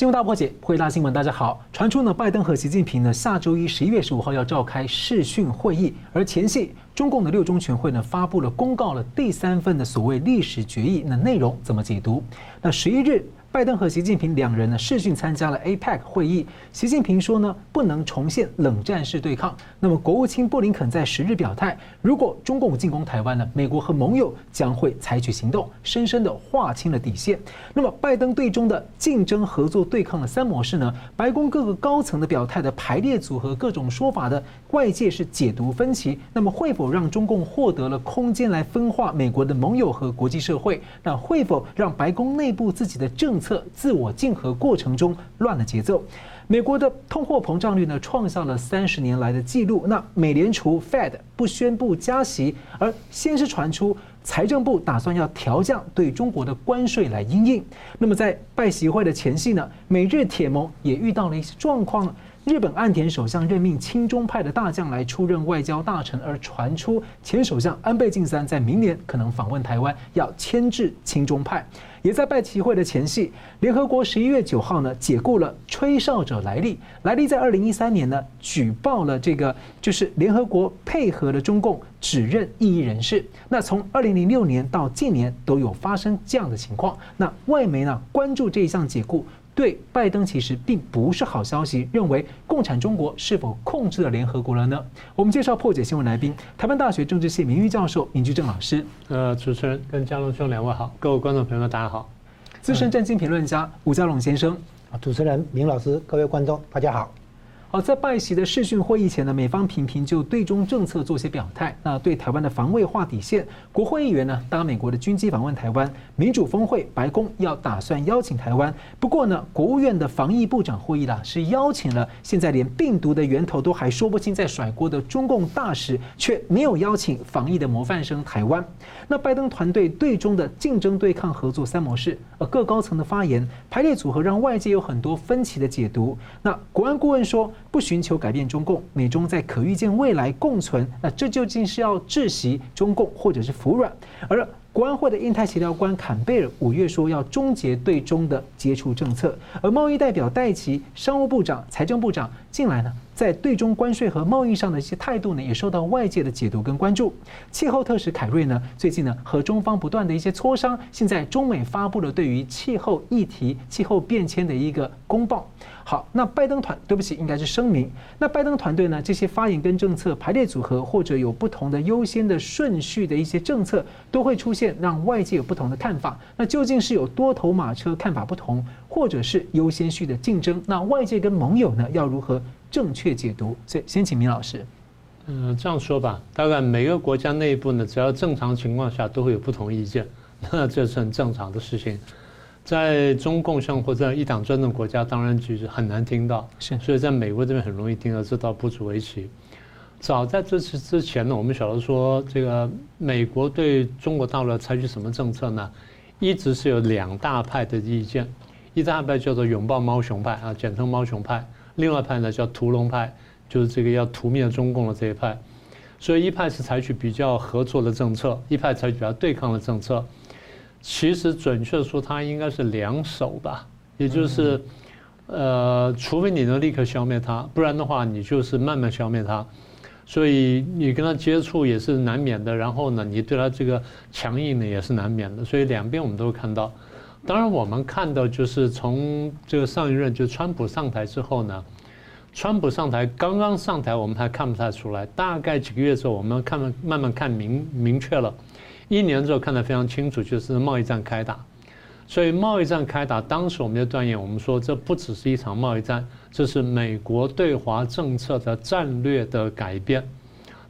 新闻大破解，回答新闻，大家好。传出呢，拜登和习近平呢下周一十一月十五号要召开视讯会议，而前夕中共的六中全会呢发布了公告了第三份的所谓历史决议，那内容怎么解读？那十一日。拜登和习近平两人呢视讯参加了 APEC 会议。习近平说呢，不能重现冷战式对抗。那么国务卿布林肯在十日表态，如果中共进攻台湾呢，美国和盟友将会采取行动，深深的划清了底线。那么拜登对中的竞争、合作、对抗的三模式呢，白宫各个高层的表态的排列组合，各种说法的外界是解读分歧。那么会否让中共获得了空间来分化美国的盟友和国际社会？那会否让白宫内部自己的政策自我竞合过程中乱了节奏，美国的通货膨胀率呢创下了三十年来的记录。那美联储 Fed 不宣布加息，而先是传出财政部打算要调降对中国的关税来因应。那么在拜习会的前夕呢，美日铁盟也遇到了一些状况。日本岸田首相任命亲中派的大将来出任外交大臣，而传出前首相安倍晋三在明年可能访问台湾，要牵制亲中派。也在拜齐会的前夕，联合国十一月九号呢解雇了吹哨者莱利。莱利在二零一三年呢举报了这个，就是联合国配合的中共指认异议人士。那从二零零六年到近年都有发生这样的情况。那外媒呢关注这一项解雇。对拜登其实并不是好消息，认为共产中国是否控制了联合国了呢？我们介绍破解新闻来宾，台湾大学政治系名誉教授明居正老师。呃，主持人跟嘉龙兄两位好，各位观众朋友们大家好。资深政经评论家吴家龙先生。啊，主持人明老师，各位观众大家好。好，在拜习的视讯会议前呢，美方频频就对中政策做些表态。那对台湾的防卫划底线，国会议员呢搭美国的军机访问台湾，民主峰会白宫要打算邀请台湾。不过呢，国务院的防疫部长会议啦是邀请了现在连病毒的源头都还说不清，在甩锅的中共大使，却没有邀请防疫的模范生台湾。那拜登团队对中的竞争、对抗、合作三模式，呃各高层的发言排列组合，让外界有很多分歧的解读。那国安顾问说。不寻求改变中共，美中在可预见未来共存，那这究竟是要窒息中共，或者是服软？而国安会的印太协调官坎贝尔五月说要终结对中的接触政策，而贸易代表戴琪、商务部长、财政部长近来呢，在对中关税和贸易上的一些态度呢，也受到外界的解读跟关注。气候特使凯瑞呢，最近呢和中方不断的一些磋商，现在中美发布了对于气候议题、气候变迁的一个公报。好，那拜登团对不起，应该是声明。那拜登团队呢？这些发言跟政策排列组合，或者有不同的优先的顺序的一些政策，都会出现，让外界有不同的看法。那究竟是有多头马车看法不同，或者是优先序的竞争？那外界跟盟友呢，要如何正确解读？所以先请明老师。嗯，这样说吧，大概每个国家内部呢，只要正常情况下都会有不同意见，那这是很正常的事情。在中共像或者一党专政国家，当然就是很难听到，是，所以在美国这边很容易听到，这倒不足为奇。早在这次之前呢，我们晓得说，这个美国对中国大陆采取什么政策呢？一直是有两大派的意见，一大派叫做拥抱猫熊派啊，简称猫熊派；另外一派呢叫屠龙派，就是这个要屠灭中共的这一派。所以一派是采取比较合作的政策，一派采取比较对抗的政策。其实准确说，它应该是两手吧，也就是，呃，除非你能立刻消灭它，不然的话，你就是慢慢消灭它。所以你跟他接触也是难免的，然后呢，你对他这个强硬呢也是难免的。所以两边我们都会看到。当然，我们看到就是从这个上一任就川普上台之后呢，川普上台刚刚上台，我们还看不太出来，大概几个月之后，我们看慢慢看明明确了。一年之后看得非常清楚，就是贸易战开打，所以贸易战开打，当时我们就断言，我们说这不只是一场贸易战，这是美国对华政策的战略的改变。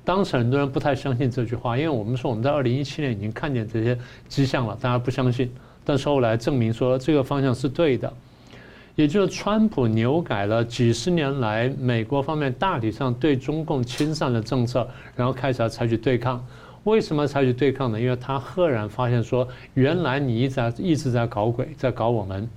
当时很多人不太相信这句话，因为我们说我们在二零一七年已经看见这些迹象了，大家不相信。但是后来证明说这个方向是对的，也就是川普扭改了几十年来美国方面大体上对中共亲善的政策，然后开始要采取对抗。为什么采取对抗呢？因为他赫然发现说，原来你一直在一直在搞鬼，在搞我们，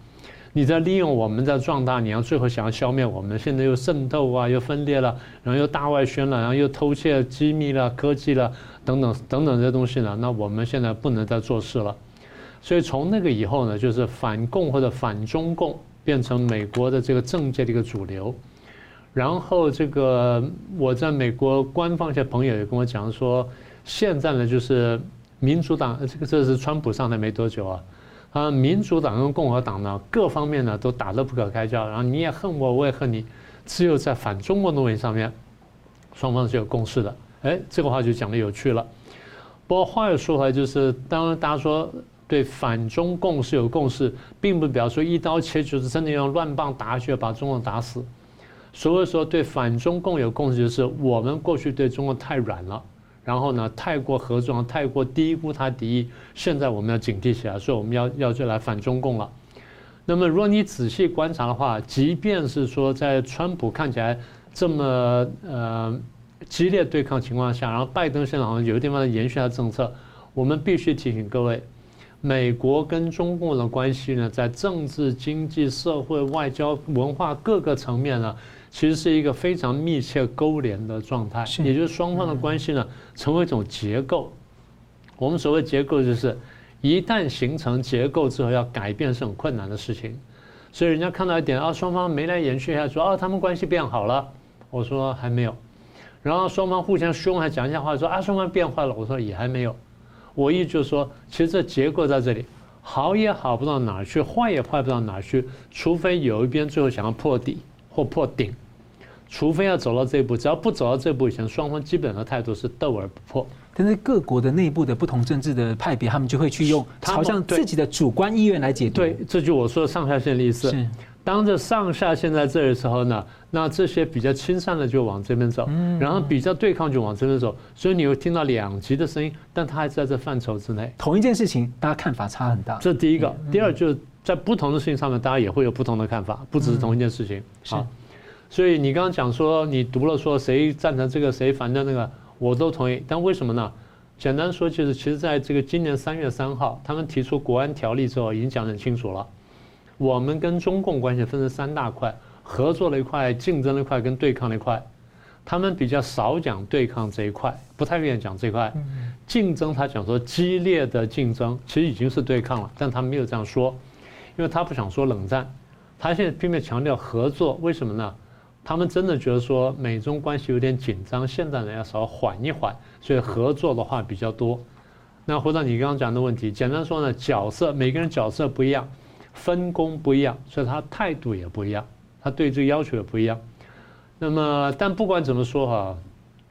你在利用我们在壮大，你要最后想要消灭我们。现在又渗透啊，又分裂了，然后又大外宣了，然后又偷窃机密了、科技了等等等等这些东西呢。那我们现在不能再做事了。所以从那个以后呢，就是反共或者反中共变成美国的这个政界的一个主流。然后这个我在美国官方一些朋友也跟我讲说，现在呢就是民主党，这个这是川普上台没多久啊，啊，民主党跟共和党呢各方面呢都打得不可开交，然后你也恨我，我也恨你，只有在反中国的问题上面，双方是有共识的。哎，这个话就讲得有趣了。不过话又说回来，就是当然大家说对反中共是有共识，并不表示说一刀切就是真的用乱棒打下去把中共打死。所以说，对反中共有共识，就是我们过去对中国太软了，然后呢，太过合作，太过低估他敌意。现在我们要警惕起来，所以我们要要就来反中共了。那么，如果你仔细观察的话，即便是说在川普看起来这么呃激烈对抗情况下，然后拜登现在好像有地方延续他政策，我们必须提醒各位，美国跟中共的关系呢，在政治、经济、社会、外交、文化各个层面呢。其实是一个非常密切勾连的状态，也就是双方的关系呢，成为一种结构。我们所谓结构，就是一旦形成结构之后，要改变是很困难的事情。所以人家看到一点啊，双方眉来眼去，还说啊，他们关系变好了。我说还没有。然后双方互相凶，还讲一下话，说啊，双方变坏了。我说也还没有。我意思就是说，其实这结构在这里，好也好不到哪儿去，坏也坏不到哪儿去，除非有一边最后想要破底或破顶。除非要走到这一步，只要不走到这一步以前，双方基本的态度是斗而不破。但是各国的内部的不同政治的派别，他们就会去用朝向自己的主观意愿来解读。对，这就我说的上下线的意思。是，当这上下线在这里的时候呢，那这些比较亲善的就往这边走，嗯然后比较对抗就往这边走。所以你会听到两极的声音，但它还在这范畴之内。同一件事情，大家看法差很大。这第一个，第二就是在不同的事情上面，大家也会有不同的看法，不只是同一件事情。好。所以你刚刚讲说，你读了说谁赞成这个，谁反对那个，我都同意。但为什么呢？简单说就是，其实在这个今年三月三号，他们提出国安条例之后，已经讲得很清楚了。我们跟中共关系分成三大块：合作的一块、竞争的一块跟对抗的一块。他们比较少讲对抗这一块，不太愿意讲这一块。竞争他讲说激烈的竞争，其实已经是对抗了，但他没有这样说，因为他不想说冷战。他现在拼命强调合作，为什么呢？他们真的觉得说美中关系有点紧张，现在呢要稍微缓一缓，所以合作的话比较多。那回到你刚刚讲的问题，简单说呢，角色每个人角色不一样，分工不一样，所以他态度也不一样，他对这个要求也不一样。那么，但不管怎么说哈，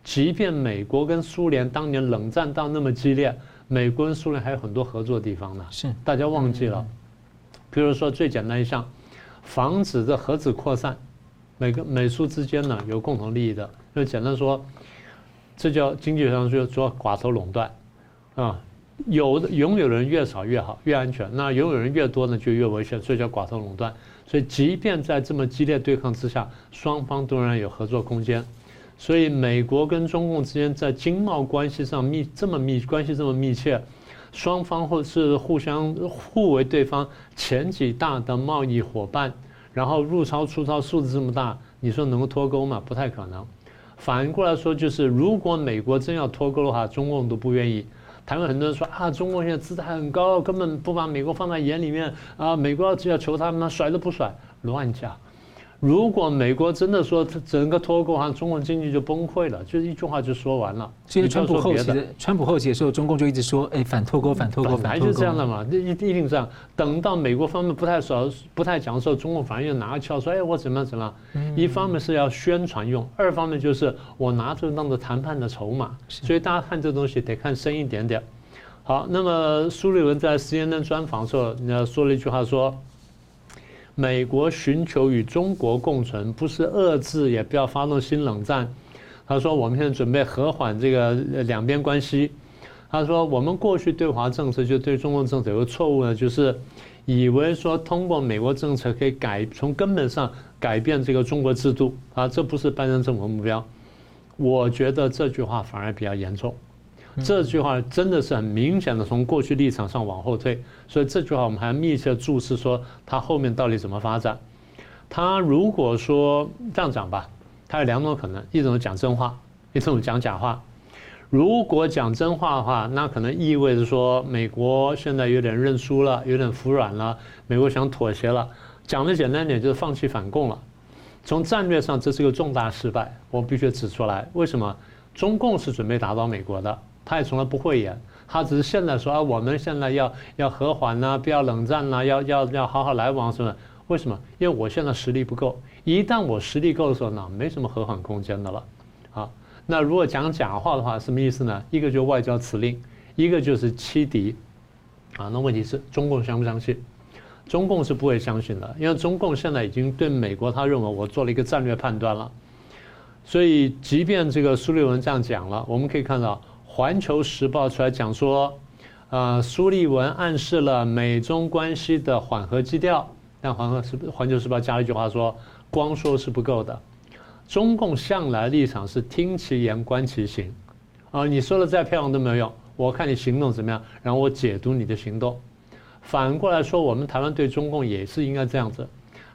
即便美国跟苏联当年冷战到那么激烈，美国跟苏联还有很多合作的地方呢。是大家忘记了，比如说最简单一项，防止这核子扩散。每个美苏之间呢有共同利益的，就简单说，这叫经济上就说寡头垄断，啊，有的拥有人越少越好，越安全，那拥有人越多呢就越危险，所以叫寡头垄断。所以即便在这么激烈对抗之下，双方都仍然有合作空间。所以美国跟中共之间在经贸关系上密这么密关系这么密切，双方或是互相互为对方前几大的贸易伙伴。然后入超出超数字这么大，你说能够脱钩吗？不太可能。反过来说，就是如果美国真要脱钩的话，中共都不愿意。台湾很多人说啊，中共现在姿态很高，根本不把美国放在眼里面啊，美国只要求他们，甩都不甩，乱讲。如果美国真的说整个脱钩，哈，中国经济就崩溃了，就一句话就说完了。所以川普后期的川普后期的时候，中共就一直说，哎，反脱钩，反脱钩，反脱钩。本来就是这样的嘛，一一定这样。等到美国方面不太少、不太讲的时候，中共反而又拿个翘说，哎，我怎么样怎么样。一方面是要宣传用，二方面就是我拿这个当做谈判的筹码。所以大家看这东西得看深一点点。好，那么苏立文在 CNN 专访的时候，人家说了一句话说。美国寻求与中国共存，不是遏制，也不要发动新冷战。他说：“我们现在准备和缓这个两边关系。”他说：“我们过去对华政策就对中国政策有个错误呢，就是以为说通过美国政策可以改从根本上改变这个中国制度啊，这不是拜登政府的目标。我觉得这句话反而比较严重。”这句话真的是很明显的从过去立场上往后退，所以这句话我们还要密切注视，说他后面到底怎么发展。他如果说这样讲吧，他有两种可能：一种讲真话，一种讲假话。如果讲真话的话，那可能意味着说美国现在有点认输了，有点服软了，美国想妥协了。讲的简单点就是放弃反共了。从战略上，这是个重大失败，我必须指出来。为什么？中共是准备打倒美国的，他也从来不会演，他只是现在说啊，我们现在要要和缓呐，不要冷战呐，要要要好好来往什么？为什么？因为我现在实力不够，一旦我实力够的时候呢，没什么和缓空间的了。好，那如果讲假话的话，什么意思呢？一个就是外交辞令，一个就是欺敌。啊，那问题是中共相不相信？中共是不会相信的，因为中共现在已经对美国，他认为我做了一个战略判断了。所以，即便这个苏利文这样讲了，我们可以看到《环球时报》出来讲说，呃，苏利文暗示了美中关系的缓和基调。但《环和时环球时报》加了一句话说，光说是不够的。中共向来立场是听其言观其行，啊，你说的再漂亮都没有用，我看你行动怎么样，然后我解读你的行动。反过来说，我们台湾对中共也是应该这样子。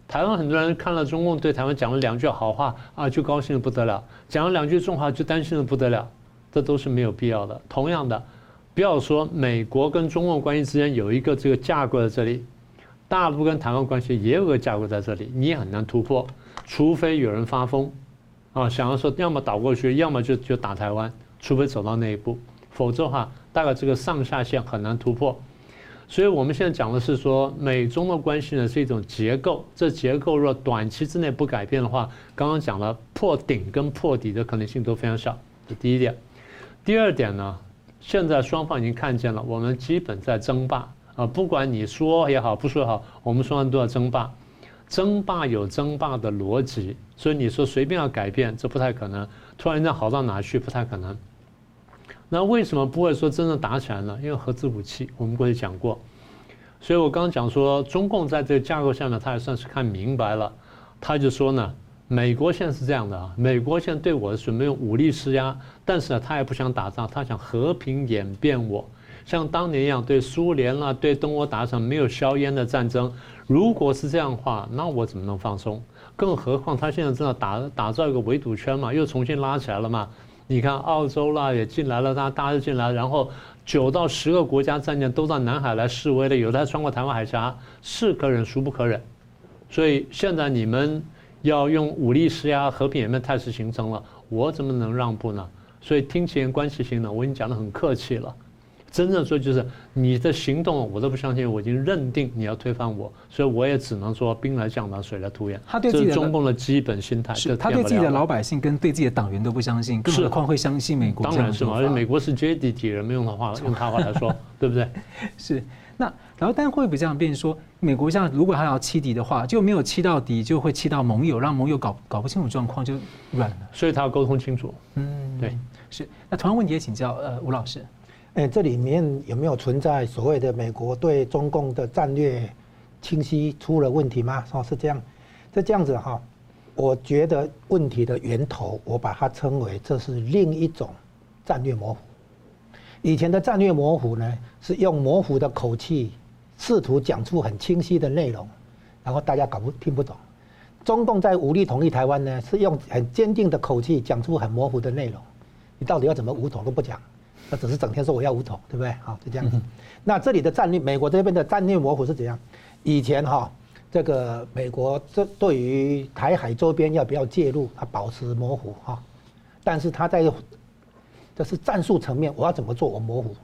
台湾很多人看了中共对台湾讲了两句好话啊，就高兴的不得了；讲了两句重话就担心的不得了。这都是没有必要的。同样的，不要说美国跟中共关系之间有一个这个架构在这里，大陆跟台湾关系也有个架构在这里，你也很难突破，除非有人发疯啊，想要说要么倒过去，要么就就打台湾，除非走到那一步，否则的话，大概这个上下限很难突破。所以我们现在讲的是说，美中的关系呢是一种结构，这结构若短期之内不改变的话，刚刚讲了破顶跟破底的可能性都非常小，这第一点。第二点呢，现在双方已经看见了，我们基本在争霸啊，不管你说也好，不说也好，我们双方都要争霸，争霸有争霸的逻辑，所以你说随便要改变，这不太可能，突然间好到哪去，不太可能。那为什么不会说真正打起来呢？因为核子武器，我们过去讲过，所以我刚刚讲说，中共在这个架构下面，他也算是看明白了，他就说呢，美国现在是这样的啊，美国现在对我是没有武力施压，但是呢，他也不想打仗，他想和平演变我，像当年一样对苏联啊，对东欧打场没有硝烟的战争，如果是这样的话，那我怎么能放松？更何况他现在正在打打造一个围堵圈嘛，又重新拉起来了嘛。你看，澳洲啦也进来了，大大家进来，然后九到十个国家战舰都到南海来示威了，有的还穿过台湾海峡，是可忍孰不可忍。所以现在你们要用武力施压，和平演变态势形成了，我怎么能让步呢？所以听其言观其行呢，我已经讲得很客气了。真正说就是你的行动，我都不相信。我已经认定你要推翻我，所以我也只能说兵来将挡，水来土掩。他对自己的这是中共的基本心态。是他对自己的老百姓跟对自己的党员都不相信，更何况会相信美国？当然是嘛，而且美国是阶级敌人，没用的话，用他话来说，对不对？是。那然后，但会不会这样变说，美国像如果他要欺敌的话，就没有欺到敌，就会欺到盟友，让盟友搞搞不清楚状况，就软了。所以他要沟通清楚。嗯，对，是。那同样问题也请教呃吴老师。哎，这里面有没有存在所谓的美国对中共的战略清晰出了问题吗？哦，是这样，是这样子哈。我觉得问题的源头，我把它称为这是另一种战略模糊。以前的战略模糊呢，是用模糊的口气，试图讲出很清晰的内容，然后大家搞不听不懂。中共在武力统一台湾呢，是用很坚定的口气讲出很模糊的内容，你到底要怎么武统都不讲。那只是整天说我要武统，对不对？好，就这样子。那这里的战略，美国这边的战略模糊是怎样？以前哈，这个美国这对于台海周边要不要介入，它保持模糊哈。但是它在这是战术层面，我要怎么做，我模糊。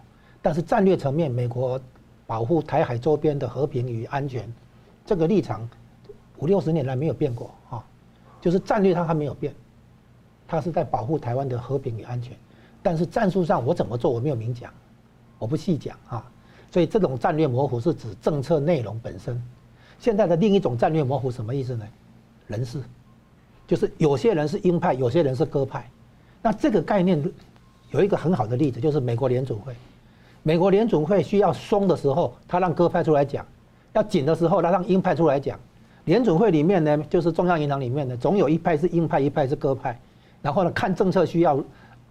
但是战略层面，美国保护台海周边的和平与安全，这个立场五六十年来没有变过哈。就是战略它还没有变，它是在保护台湾的和平与安全。但是战术上我怎么做我没有明讲，我不细讲啊，所以这种战略模糊是指政策内容本身。现在的另一种战略模糊什么意思呢？人事，就是有些人是鹰派，有些人是鸽派。那这个概念有一个很好的例子，就是美国联准会。美国联准会需要松的时候，他让鸽派出来讲；要紧的时候，他让鹰派出来讲。联准会里面呢，就是中央银行里面呢，总有一派是鹰派，一派是鸽派。然后呢，看政策需要。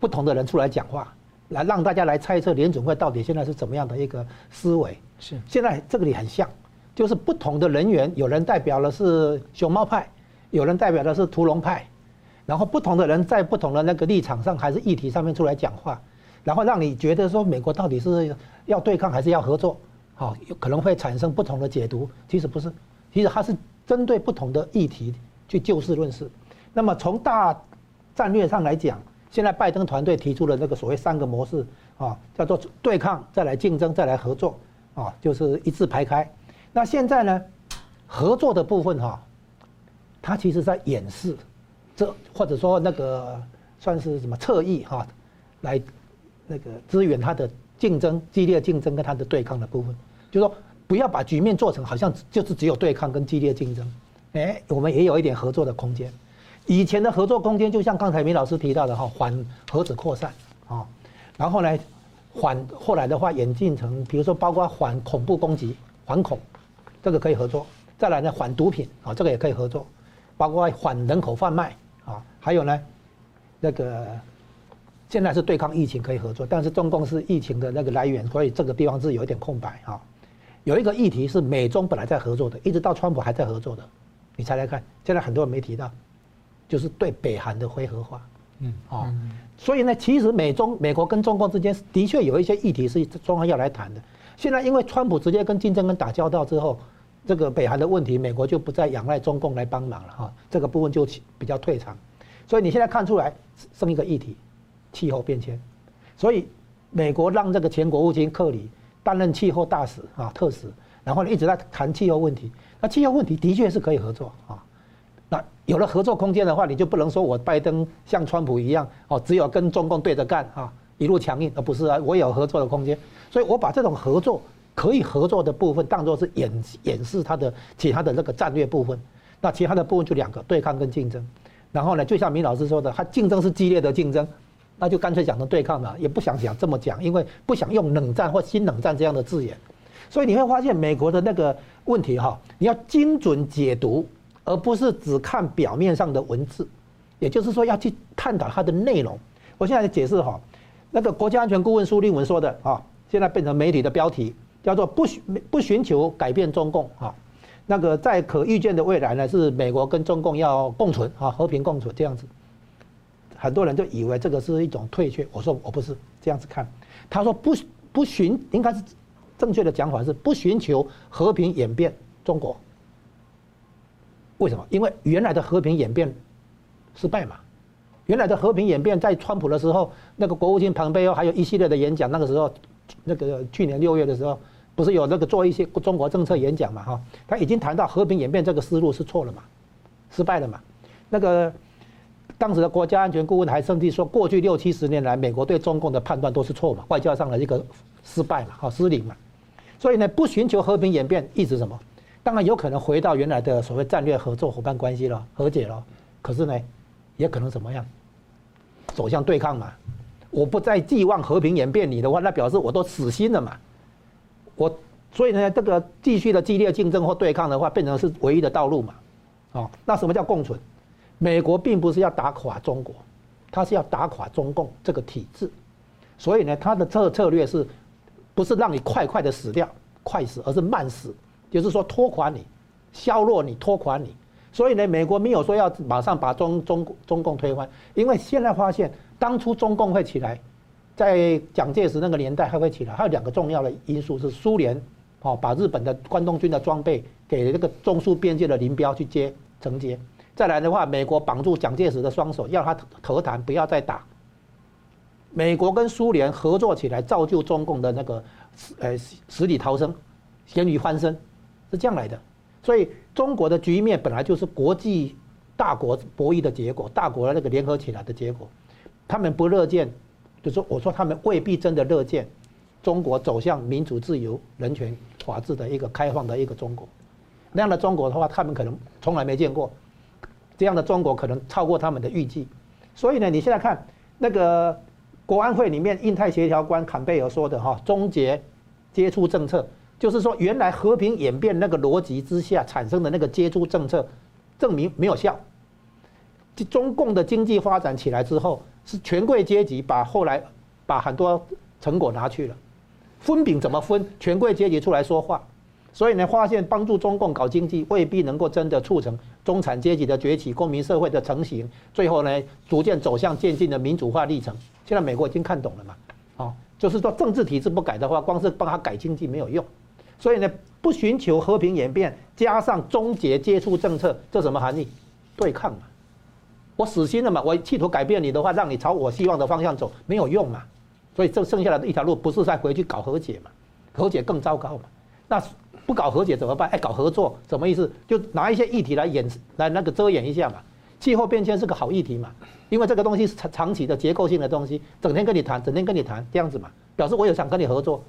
不同的人出来讲话，来让大家来猜测联准会到底现在是怎么样的一个思维。是，现在这个里很像，就是不同的人员，有人代表的是熊猫派，有人代表的是屠龙派，然后不同的人在不同的那个立场上还是议题上面出来讲话，然后让你觉得说美国到底是要对抗还是要合作？好，有可能会产生不同的解读。其实不是，其实它是针对不同的议题去就事论事。那么从大战略上来讲，现在拜登团队提出了那个所谓三个模式啊，叫做对抗，再来竞争，再来合作啊，就是一字排开。那现在呢，合作的部分哈，它其实在掩饰，这或者说那个算是什么侧翼哈，来那个支援它的竞争激烈竞争跟它的对抗的部分，就是说不要把局面做成好像就是只有对抗跟激烈竞争，哎，我们也有一点合作的空间。以前的合作空间，就像刚才明老师提到的哈，缓核子扩散啊，然后呢，缓后来的话演进成，比如说包括缓恐怖攻击、缓恐，这个可以合作；再来呢，缓毒品啊，这个也可以合作；包括缓人口贩卖啊，还有呢，那个现在是对抗疫情可以合作，但是中共是疫情的那个来源，所以这个地方是有一点空白啊。有一个议题是美中本来在合作的，一直到川普还在合作的，你猜猜看，现在很多人没提到。就是对北韩的非核化，嗯，哦，所以呢，其实美中美国跟中共之间的确有一些议题是中方要来谈的。现在因为川普直接跟金正恩打交道之后，这个北韩的问题，美国就不再仰赖中共来帮忙了哈，这个部分就比较退场。所以你现在看出来剩一个议题，气候变迁。所以美国让这个前国务卿克里担任气候大使啊，特使，然后呢一直在谈气候问题。那气候问题的确是可以合作啊。那有了合作空间的话，你就不能说我拜登像川普一样哦，只有跟中共对着干啊，一路强硬，而不是啊，我有合作的空间。所以我把这种合作可以合作的部分当做是演演示他的其他的那个战略部分。那其他的部分就两个，对抗跟竞争。然后呢，就像明老师说的，他竞争是激烈的竞争，那就干脆讲成对抗了，也不想讲这么讲，因为不想用冷战或新冷战这样的字眼。所以你会发现美国的那个问题哈，你要精准解读。而不是只看表面上的文字，也就是说要去探讨它的内容。我现在解释哈，那个国家安全顾问苏立文说的啊，现在变成媒体的标题，叫做不寻不寻求改变中共啊，那个在可预见的未来呢，是美国跟中共要共存啊，和平共存这样子。很多人就以为这个是一种退却，我说我不是这样子看。他说不不寻，应该是正确的讲法是不寻求和平演变中国。为什么？因为原来的和平演变失败嘛。原来的和平演变在川普的时候，那个国务卿蓬佩奥还有一系列的演讲。那个时候，那个去年六月的时候，不是有那个做一些中国政策演讲嘛？哈，他已经谈到和平演变这个思路是错了嘛，失败了嘛。那个当时的国家安全顾问还甚至说，过去六七十年来，美国对中共的判断都是错嘛，外交上的一个失败嘛，好，失灵嘛。所以呢，不寻求和平演变，意思什么？当然有可能回到原来的所谓战略合作伙伴关系了，和解了。可是呢，也可能怎么样？走向对抗嘛。我不再寄望和平演变你的话，那表示我都死心了嘛。我所以呢，这个继续的激烈竞争或对抗的话，变成是唯一的道路嘛。哦，那什么叫共存？美国并不是要打垮中国，他是要打垮中共这个体制。所以呢，他的策策略是，不是让你快快的死掉，快死，而是慢死。就是说拖垮你，削弱你，拖垮你。所以呢，美国没有说要马上把中中中共推翻，因为现在发现，当初中共会起来，在蒋介石那个年代还会起来，还有两个重要的因素是苏联，哦，把日本的关东军的装备给那个中苏边界的林彪去接承接。再来的话，美国绑住蒋介石的双手，要他和谈，不要再打。美国跟苏联合作起来，造就中共的那个呃死里逃生，咸鱼翻身。是这样来的，所以中国的局面本来就是国际大国博弈的结果，大国的那个联合起来的结果。他们不乐见，就说，我说他们未必真的乐见中国走向民主、自由、人权、法治的一个开放的一个中国。那样的中国的话，他们可能从来没见过。这样的中国可能超过他们的预计。所以呢，你现在看那个国安会里面印太协调官坎贝尔说的哈，终结接触政策。就是说，原来和平演变那个逻辑之下产生的那个接触政策，证明没有效。中共的经济发展起来之后，是权贵阶级把后来把很多成果拿去了，分饼怎么分？权贵阶级出来说话。所以呢，发现帮助中共搞经济未必能够真的促成中产阶级的崛起、公民社会的成型，最后呢，逐渐走向渐进的民主化历程。现在美国已经看懂了嘛？哦，就是说政治体制不改的话，光是帮他改经济没有用。所以呢，不寻求和平演变，加上终结接触政策，这什么含义？对抗嘛。我死心了嘛，我企图改变你的话，让你朝我希望的方向走，没有用嘛。所以这剩下来的一条路，不是再回去搞和解嘛？和解更糟糕嘛。那不搞和解怎么办？哎，搞合作什么意思？就拿一些议题来掩饰，来那个遮掩一下嘛。气候变迁是个好议题嘛，因为这个东西是长长期的结构性的东西，整天跟你谈，整天跟你谈，这样子嘛，表示我有想跟你合作。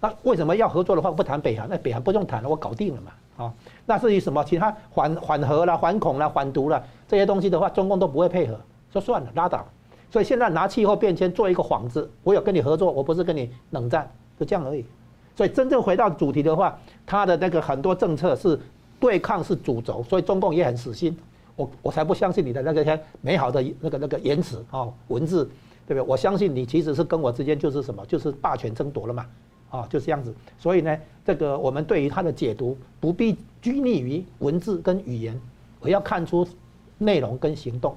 那为什么要合作的话不谈北韩？那北韩不用谈了，我搞定了嘛。啊，那至于什么其他缓缓和啦、反恐啦、反毒啦这些东西的话，中共都不会配合，说算了，拉倒。所以现在拿气候变迁做一个幌子，我有跟你合作，我不是跟你冷战，就这样而已。所以真正回到主题的话，他的那个很多政策是对抗是主轴，所以中共也很死心。我我才不相信你的那个些美好的那个那个言辞啊文字，对不对？我相信你其实是跟我之间就是什么，就是霸权争夺了嘛。啊，就是这样子，所以呢，这个我们对于他的解读不必拘泥于文字跟语言，而要看出内容跟行动。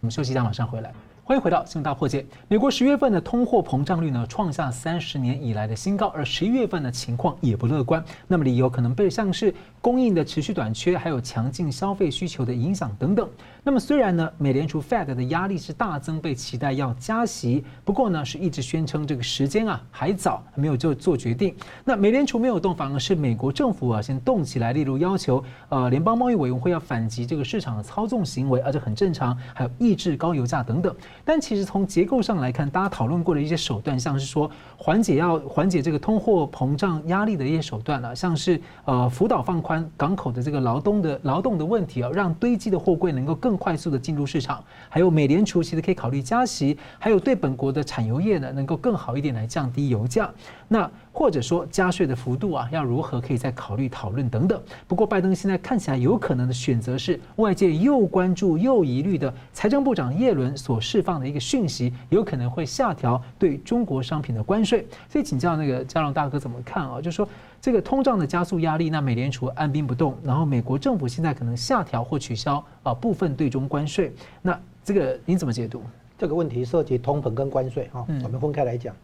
我们休息一下，马上回来。欢迎回到新闻大破解。美国十月份的通货膨胀率呢，创下三十年以来的新高，而十一月份的情况也不乐观。那么理由可能被像是供应的持续短缺，还有强劲消费需求的影响等等。那么虽然呢，美联储 Fed 的压力是大增，被期待要加息，不过呢，是一直宣称这个时间啊还早，还没有就做决定。那美联储没有动，反而是美国政府啊先动起来，例如要求呃联邦贸易委员会要反击这个市场的操纵行为，而且很正常，还有抑制高油价等等。但其实从结构上来看，大家讨论过的一些手段，像是说缓解要缓解这个通货膨胀压力的一些手段呢，像是呃辅导放宽港口的这个劳动的劳动的问题啊，让堆积的货柜能够更快速的进入市场，还有美联储其实可以考虑加息，还有对本国的产油业呢能够更好一点来降低油价。那或者说加税的幅度啊，要如何可以再考虑讨论等等。不过拜登现在看起来有可能的选择是，外界又关注又疑虑的财政部长耶伦所释放的一个讯息，有可能会下调对中国商品的关税。所以请教那个嘉龙大哥怎么看啊？就是说这个通胀的加速压力，那美联储按兵不动，然后美国政府现在可能下调或取消啊部分对中关税，那这个您怎么解读？这个问题涉及通膨跟关税啊，我们分开来讲。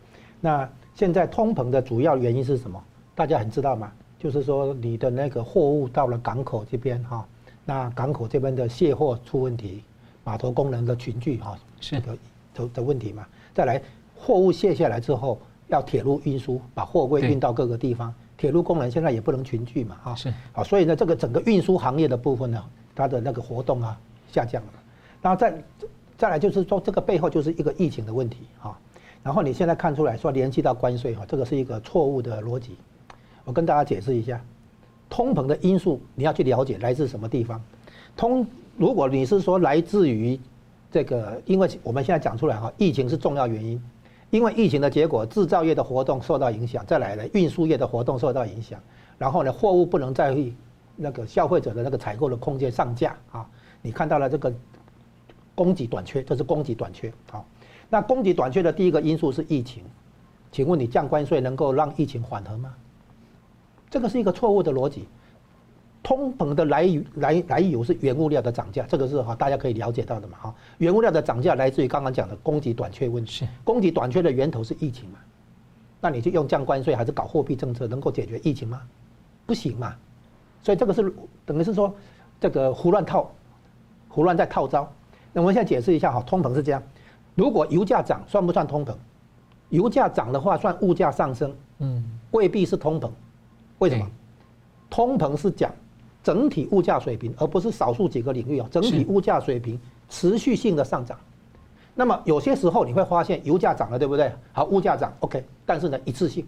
那现在通膨的主要原因是什么？大家很知道吗？就是说你的那个货物到了港口这边哈，那港口这边的卸货出问题，码头工人的群聚哈，是的的的问题嘛。再来，货物卸下来之后要铁路运输，把货柜运到各个地方，铁路工人现在也不能群聚嘛哈。是啊，所以呢，这个整个运输行业的部分呢，它的那个活动啊下降了。然后再再来就是说，这个背后就是一个疫情的问题哈。然后你现在看出来说联系到关税哈，这个是一个错误的逻辑。我跟大家解释一下，通膨的因素你要去了解来自什么地方。通，如果你是说来自于这个，因为我们现在讲出来哈，疫情是重要原因。因为疫情的结果，制造业的活动受到影响，再来呢，运输业的活动受到影响。然后呢，货物不能在那个消费者的那个采购的空间上架啊。你看到了这个供给短缺，这是供给短缺啊。那供给短缺的第一个因素是疫情，请问你降关税能够让疫情缓和吗？这个是一个错误的逻辑。通膨的来源来来由是原物料的涨价，这个是哈大家可以了解到的嘛哈。原物料的涨价来自于刚刚讲的供给短缺问题。供给短缺的源头是疫情嘛？那你就用降关税还是搞货币政策能够解决疫情吗？不行嘛。所以这个是等于是说这个胡乱套，胡乱在套招。那我们现在解释一下哈，通膨是这样。如果油价涨算不算通膨？油价涨的话算物价上升，嗯，未必是通膨。为什么？通膨是讲整体物价水平，而不是少数几个领域啊。整体物价水平持续性的上涨。那么有些时候你会发现油价涨了，对不对？好，物价涨，OK，但是呢一次性，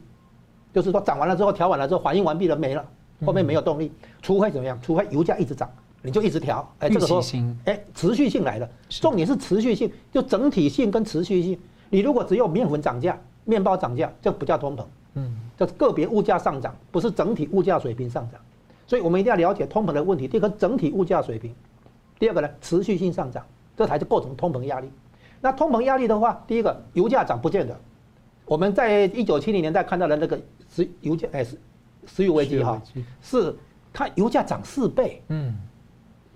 就是说涨完了之后调完了之后反应完毕了没了，后面没有动力，除非怎么样？除非油价一直涨。你就一直调，哎，这个时候，哎，持续性来了。重点是持续性，就整体性跟持续性。你如果只有面粉涨价、面包涨价，这不叫通膨。嗯，这个别物价上涨，不是整体物价水平上涨。所以我们一定要了解通膨的问题。第一个，整体物价水平；第二个呢，持续性上涨，这才是构成通膨压力。那通膨压力的话，第一个，油价涨不见得。我们在一九七零年代看到的那个石油价，哎，石石油危机哈，是它油价涨四倍。嗯。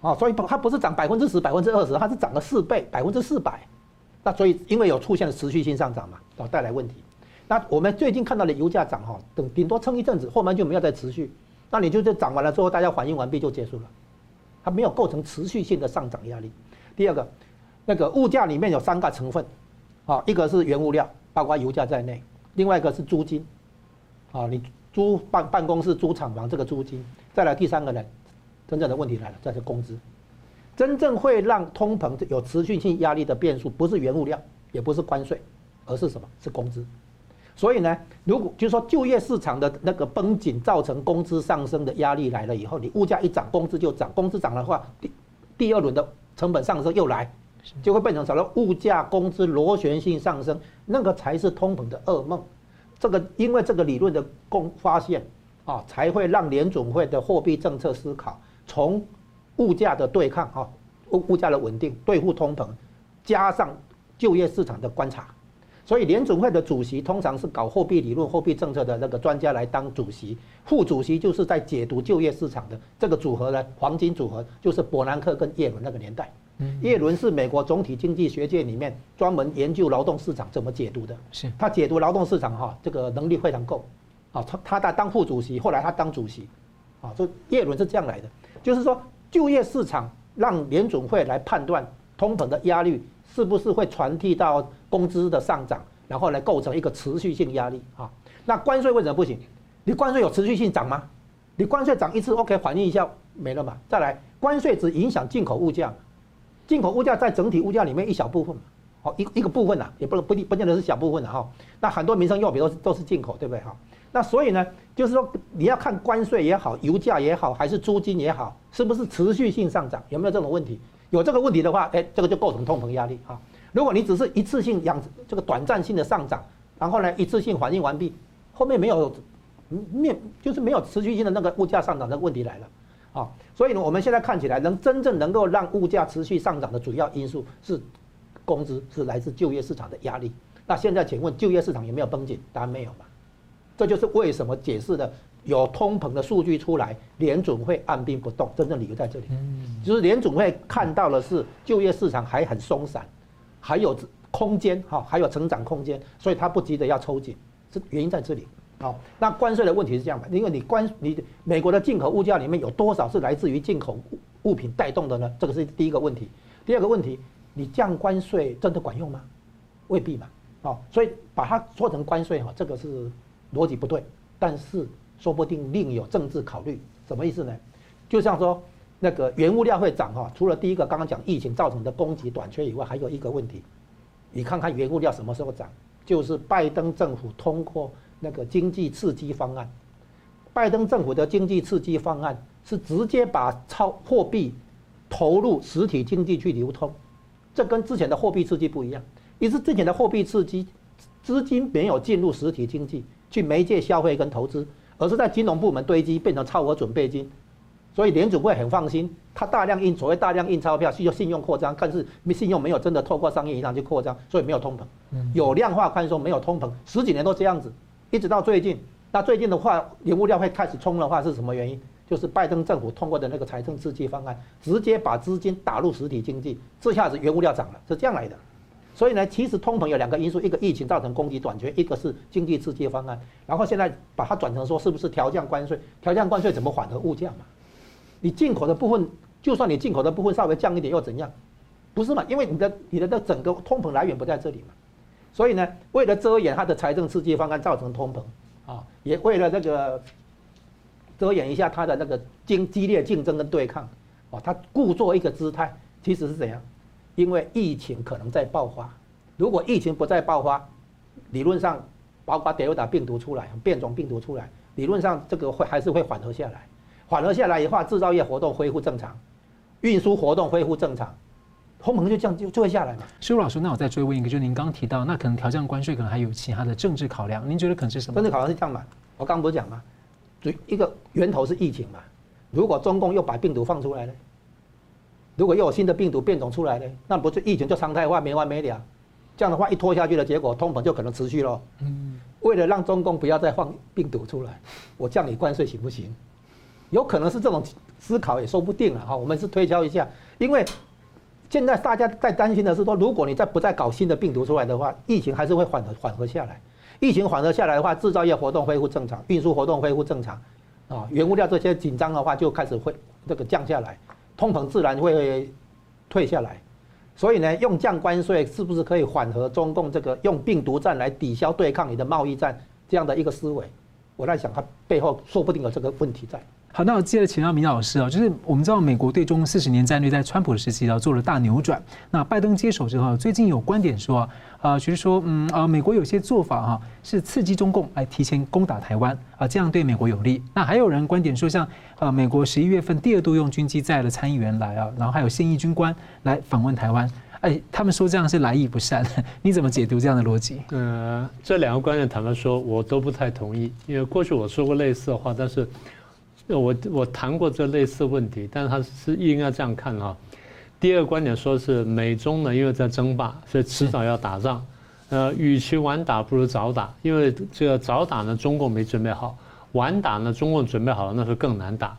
啊，所以它不是涨百分之十、百分之二十，它是涨了四倍，百分之四百。那所以因为有出现了持续性上涨嘛，哦，带来问题。那我们最近看到的油价涨哈，等顶多撑一阵子，后面就没有再持续。那你就这涨完了之后，大家反应完毕就结束了，它没有构成持续性的上涨压力。第二个，那个物价里面有三个成分，啊，一个是原物料，包括油价在内；另外一个是租金，啊，你租办办公室、租厂房这个租金；再来第三个呢，真正的问题来了，这是工资。真正会让通膨有持续性压力的变数，不是原物料，也不是关税，而是什么？是工资。所以呢，如果就是说就业市场的那个绷紧造成工资上升的压力来了以后，你物价一涨，工资就涨，工资涨的话，第第二轮的成本上升又来，就会变成什么？物价、工资螺旋性上升，那个才是通膨的噩梦。这个因为这个理论的共发现啊，才会让联总会的货币政策思考从。物价的对抗啊，物物价的稳定，对付通膨，加上就业市场的观察，所以联准会的主席通常是搞货币理论、货币政策的那个专家来当主席，副主席就是在解读就业市场的这个组合呢，黄金组合就是伯南克跟叶伦那个年代。叶伦是美国总体经济学界里面专门研究劳动市场怎么解读的，是。他解读劳动市场哈，这个能力非常够，啊，他他在当副主席，后来他当主席，啊，就叶伦是这样来的，就是说。就业市场让联准会来判断通膨的压力是不是会传递到工资的上涨，然后来构成一个持续性压力啊。那关税为什么不行？你关税有持续性涨吗？你关税涨一次，OK，反映一下没了嘛？再来，关税只影响进口物价，进口物价在整体物价里面一小部分，好一一个部分呐，也不能不不见得是小部分的哈。那很多民生用品都是都是进口，对不对哈？那所以呢，就是说你要看关税也好，油价也好，还是租金也好，是不是持续性上涨？有没有这种问题？有这个问题的话，哎，这个就构成通膨压力啊。如果你只是一次性养这个短暂性的上涨，然后呢一次性反应完毕，后面没有面就是没有持续性的那个物价上涨的问题来了啊。所以呢，我们现在看起来能真正能够让物价持续上涨的主要因素是工资，是来自就业市场的压力。那现在请问就业市场有没有绷紧？答案没有嘛。这就是为什么解释的有通膨的数据出来，联准会按兵不动，真正理由在这里，就是联准会看到的是就业市场还很松散，还有空间哈，还有成长空间，所以他不急着要抽紧，是原因在这里。好，那关税的问题是这样的，因为你关你美国的进口物价里面有多少是来自于进口物品带动的呢？这个是第一个问题。第二个问题，你降关税真的管用吗？未必嘛。好，所以把它说成关税哈，这个是。逻辑不对，但是说不定另有政治考虑，什么意思呢？就像说那个原物料会涨哈，除了第一个刚刚讲疫情造成的供给短缺以外，还有一个问题，你看看原物料什么时候涨？就是拜登政府通过那个经济刺激方案，拜登政府的经济刺激方案是直接把超货币投入实体经济去流通，这跟之前的货币刺激不一样，也是之前的货币刺激资金没有进入实体经济。去媒介消费跟投资，而是在金融部门堆积变成超额准备金，所以联储会很放心，他大量印所谓大量印钞票，需要信用扩张，但是信用没有真的透过商业银行去扩张，所以没有通膨，有量化宽松没有通膨，十几年都这样子，一直到最近，那最近的话，原物料会开始冲的话是什么原因？就是拜登政府通过的那个财政刺激方案，直接把资金打入实体经济，这下子原物料涨了，是这样来的。所以呢，其实通膨有两个因素，一个疫情造成供给短缺，一个是经济刺激方案。然后现在把它转成说，是不是调降关税？调降关税怎么缓和物价嘛？你进口的部分，就算你进口的部分稍微降一点又怎样？不是嘛？因为你的你的这整个通膨来源不在这里嘛。所以呢，为了遮掩它的财政刺激方案造成通膨啊，也为了这个遮掩一下它的那个经激烈竞争跟对抗啊，它故作一个姿态，其实是怎样？因为疫情可能在爆发，如果疫情不再爆发，理论上，包括德尔塔病毒出来，变种病毒出来，理论上这个会还是会缓和下来，缓和下来的话，制造业活动恢复正常，运输活动恢复正常，通膨就这样就就会下来嘛。施儒老师，那我再追问一个，就是您刚刚提到，那可能调降关税，可能还有其他的政治考量，您觉得可能是什么？政治考量是这样嘛？我刚刚不是讲嘛，最一个源头是疫情嘛，如果中共又把病毒放出来呢？如果又有新的病毒变种出来呢？那不是疫情就常态化没完没了？这样的话一拖下去的结果，通膨就可能持续喽。嗯，为了让中共不要再放病毒出来，我降你关税行不行？有可能是这种思考也说不定了哈。我们是推敲一下，因为现在大家在担心的是说，如果你再不再搞新的病毒出来的话，疫情还是会缓和缓和下来。疫情缓和下来的话，制造业活动恢复正常，运输活动恢复正常，啊，原物料这些紧张的话，就开始会这个降下来，通膨自然会退下来。所以呢，用降关税是不是可以缓和中共这个用病毒战来抵消对抗你的贸易战这样的一个思维？我在想，它背后说不定有这个问题在。好，那我接着请教明老师啊，就是我们知道美国对中四十年战略在川普时期啊做了大扭转，那拜登接手之后，最近有观点说啊，其实说嗯啊，美国有些做法哈是刺激中共来提前攻打台湾啊，这样对美国有利。那还有人观点说，像啊，美国十一月份第二度用军机载了参议员来啊，然后还有现役军官来访问台湾，哎，他们说这样是来意不善，你怎么解读这样的逻辑？呃，这两个观点坦白说，我都不太同意，因为过去我说过类似的话，但是。我我谈过这类似问题，但是他是应该这样看哈。第二个观点说是美中呢，因为在争霸，所以迟早要打仗。呃，与其晚打，不如早打，因为这个早打呢，中共没准备好；晚打呢，中共准备好了，那是更难打。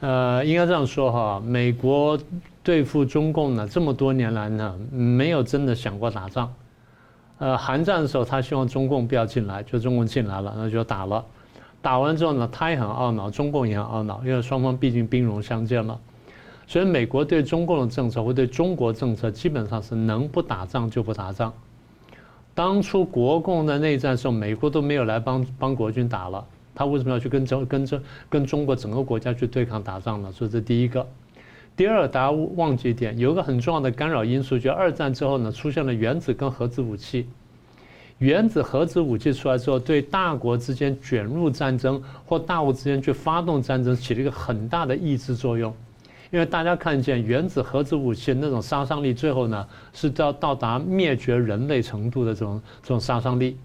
呃，应该这样说哈，美国对付中共呢，这么多年来呢，没有真的想过打仗。呃，韩战的时候，他希望中共不要进来，就中共进来了，那就打了。打完之后呢，他也很懊恼，中共也很懊恼，因为双方毕竟兵戎相见了。所以美国对中共的政策或对中国政策基本上是能不打仗就不打仗。当初国共的内战时候，美国都没有来帮帮国军打了，他为什么要去跟中跟中跟中国整个国家去对抗打仗呢？所以这第一个。第二，大家忘记一点，有一个很重要的干扰因素，就二战之后呢，出现了原子跟核子武器。原子核子武器出来之后，对大国之间卷入战争或大国之间去发动战争起了一个很大的抑制作用，因为大家看见原子核子武器那种杀伤力，最后呢是到到达灭绝人类程度的这种这种杀伤力。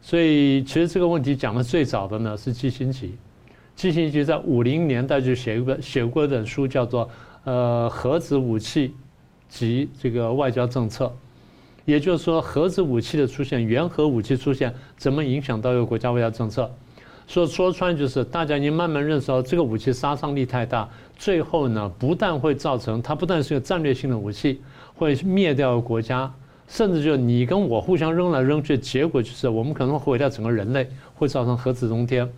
所以其实这个问题讲的最早的呢是基辛吉，季辛吉在五零年代就写一本写过一本书，叫做《呃核子武器及这个外交政策》。也就是说，核子武器的出现，原核武器出现，怎么影响到一个国家外交政策？说说穿就是，大家已经慢慢认识到这个武器杀伤力太大，最后呢，不但会造成它不但是个战略性的武器，会灭掉国家，甚至就你跟我互相扔来扔去，结果就是我们可能会毁掉整个人类，会造成核子冬天。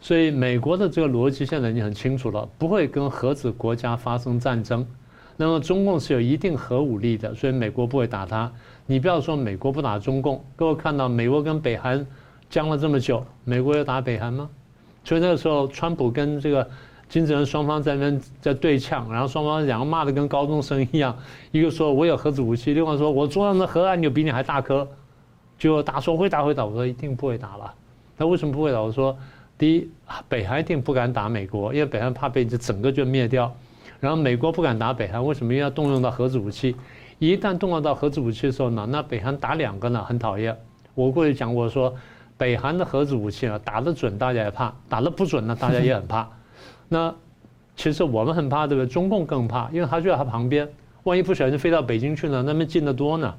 所以美国的这个逻辑现在已经很清楚了，不会跟核子国家发生战争。那么中共是有一定核武力的，所以美国不会打他。你不要说美国不打中共，各位看到美国跟北韩僵了这么久，美国要打北韩吗？所以那个时候，川普跟这个金正恩双方在那边在对呛，然后双方两个骂得跟高中生一样，一个说我有核子武器，另外说我桌上的核按钮比你还大颗，就打说会打会打，我说一定不会打了。那为什么不会打？我说第一，北韩一定不敢打美国，因为北韩怕被这整个就灭掉。然后美国不敢打北韩，为什么？因为要动用到核子武器。一旦动用到核子武器的时候呢，那北韩打两个呢，很讨厌。我过去讲过说，北韩的核子武器呢，打得准大家也怕，打得不准呢，大家也很怕。那其实我们很怕，对不对？中共更怕，因为他就在他旁边，万一不小心飞到北京去了，那边近得多呢。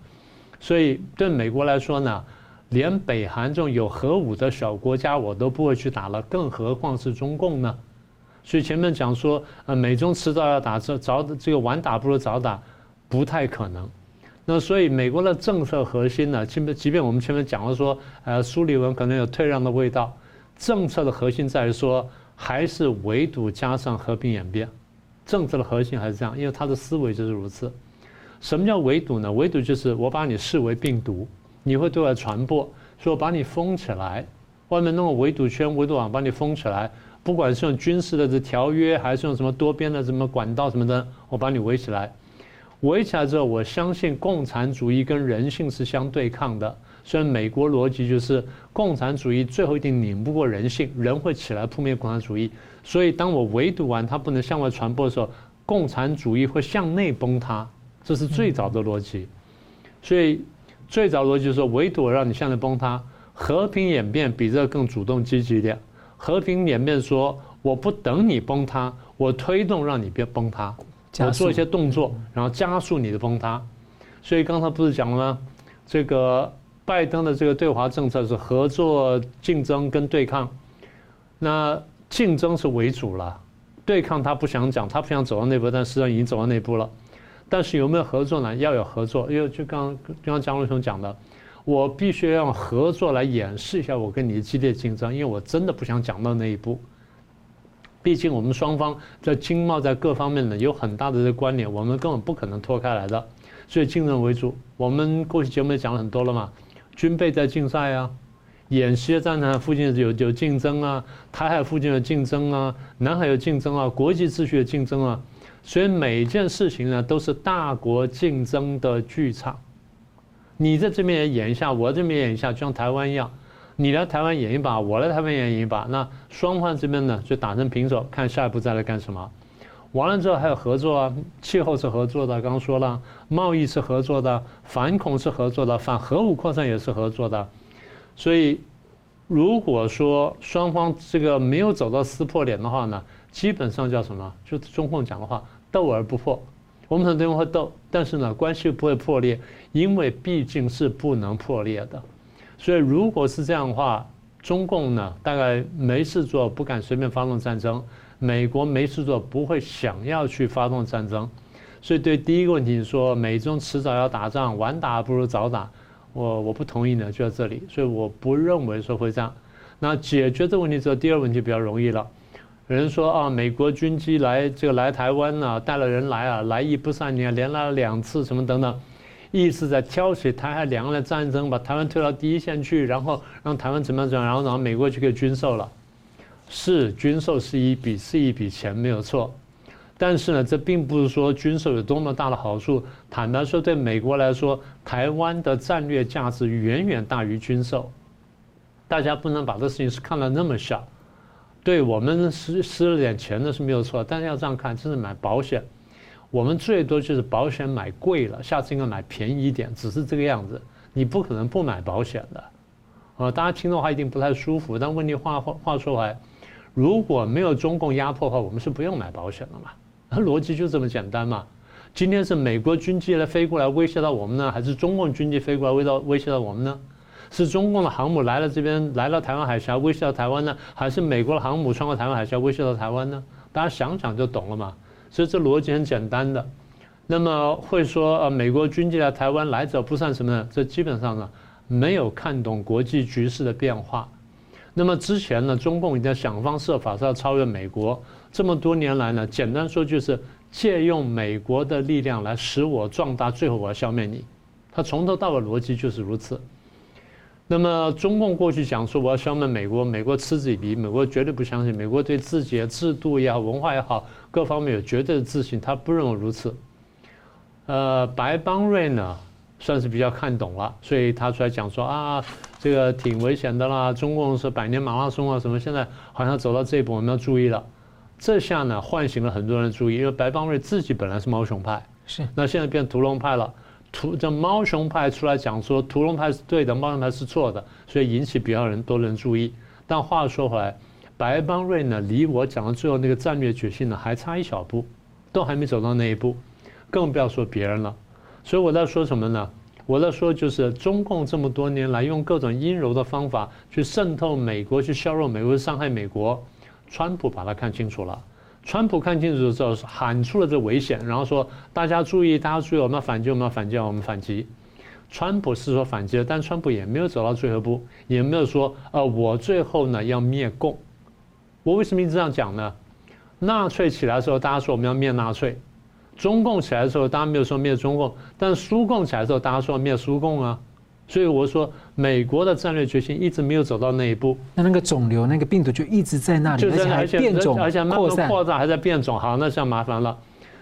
所以对美国来说呢，连北韩这种有核武的小国家我都不会去打了，更何况是中共呢？所以前面讲说，呃，美中迟早要打，这早这个晚打不如早打，不太可能。那所以美国的政策核心呢，即便即便我们前面讲了说，呃，苏利文可能有退让的味道，政策的核心在于说，还是围堵加上和平演变。政策的核心还是这样，因为他的思维就是如此。什么叫围堵呢？围堵就是我把你视为病毒，你会对外传播，说我把你封起来，外面弄个围堵圈、围堵网把你封起来。不管是用军事的这条约，还是用什么多边的什么管道什么的，我把你围起来。围起来之后，我相信共产主义跟人性是相对抗的。虽然美国逻辑就是共产主义最后一定拧不过人性，人会起来扑灭共产主义。所以当我围堵完它不能向外传播的时候，共产主义会向内崩塌。这是最早的逻辑。所以最早逻辑就是说围堵让你向内崩塌，和平演变比这个更主动积极一点。和平演变说，我不等你崩塌，我推动让你别崩塌，我做一些动作，然后加速你的崩塌。所以刚才不是讲了吗？这个拜登的这个对华政策是合作、竞争跟对抗。那竞争是为主了，对抗他不想讲，他不想走到那步，但实际上已经走到那步了。但是有没有合作呢？要有合作，因为就刚刚江龙兄讲的。我必须要用合作来掩饰一下我跟你的激烈竞争，因为我真的不想讲到那一步。毕竟我们双方在经贸在各方面呢有很大的这关联，我们根本不可能脱开来的。所以竞争为主。我们过去节目也讲了很多了嘛，军备在竞赛啊，演习战场附近有有竞争啊，台海附近的竞争啊，南海有竞争啊，国际秩序的竞争啊。所以每一件事情呢都是大国竞争的剧场。你在这边也演一下，我这边演一下，就像台湾一样。你来台湾演一把，我来台湾演一把，那双方这边呢就打成平手，看下一步再来干什么。完了之后还有合作啊，气候是合作的，刚刚说了，贸易是合作的，反恐是合作的，反核武扩散也是合作的。所以如果说双方这个没有走到撕破脸的话呢，基本上叫什么？就中共讲的话，斗而不破。我们很多人会斗，但是呢关系不会破裂，因为毕竟是不能破裂的。所以，如果是这样的话，中共呢，大概没事做，不敢随便发动战争；美国没事做，不会想要去发动战争。所以，对第一个问题说，美中迟早要打仗，晚打不如早打，我我不同意呢，就在这里。所以，我不认为说会这样。那解决这个问题之后，第二个问题比较容易了。有人说啊，美国军机来这个来台湾呢，带了人来啊，来意不善，你看连来了两次，什么等等。意思在挑起台海两岸的战争，把台湾推到第一线去，然后让台湾怎么样怎么样，然后然后美国就给军售了。是军售是一笔是一笔钱没有错，但是呢，这并不是说军售有多么大的好处。坦白说，对美国来说，台湾的战略价值远远大于军售。大家不能把这事情是看得那么小。对我们失失了点钱那是没有错，但是要这样看，就是买保险。我们最多就是保险买贵了，下次应该买便宜一点，只是这个样子。你不可能不买保险的，呃，大家听的话一定不太舒服。但问题话话话说回来，如果没有中共压迫的话，我们是不用买保险的嘛？逻辑就这么简单嘛。今天是美国军机来飞过来威胁到我们呢，还是中共军机飞过来威到威胁到我们呢？是中共的航母来了这边来到台湾海峡威胁到台湾呢，还是美国的航母穿过台湾海峡威胁到台湾呢？大家想想就懂了嘛。所以这逻辑很简单的，那么会说呃，美国军机来台湾来者不善什么的，这基本上呢没有看懂国际局势的变化。那么之前呢，中共已经想方设法是要超越美国，这么多年来呢，简单说就是借用美国的力量来使我壮大，最后我要消灭你。他从头到尾逻辑就是如此。那么中共过去讲说我要消灭美国，美国嗤之以鼻，美国绝对不相信，美国对自己的制度也好，文化也好，各方面有绝对的自信，他不认为如此。呃，白邦瑞呢算是比较看懂了，所以他出来讲说啊，这个挺危险的啦，中共是百年马拉松啊什么，现在好像走到这一步，我们要注意了。这下呢唤醒了很多人注意，因为白邦瑞自己本来是猫熊派，是，那现在变屠龙派了。屠这猫熊派出来讲说屠龙派是对的，猫熊派是错的，所以引起比较人多人注意。但话说回来，白邦瑞呢，离我讲的最后那个战略决心呢，还差一小步，都还没走到那一步，更不要说别人了。所以我在说什么呢？我在说就是中共这么多年来用各种阴柔的方法去渗透美国，去削弱美国，伤害美国。川普把它看清楚了。川普看清楚之后，喊出了这危险，然后说：“大家注意，大家注意，我们要反击，我们要反击，我们反击。”川普是说反击了，但川普也没有走到最后一步，也没有说：“呃，我最后呢要灭共。”我为什么一直这样讲呢？纳粹起来的时候，大家说我们要灭纳粹；中共起来的时候，大家没有说灭中共；但苏共起来的时候，大家说灭苏共啊。所以我说，美国的战略决心一直没有走到那一步。那那个肿瘤，那个病毒就一直在那里，而且还变种，而且慢慢扩大，还在变种。好，那这样麻烦了。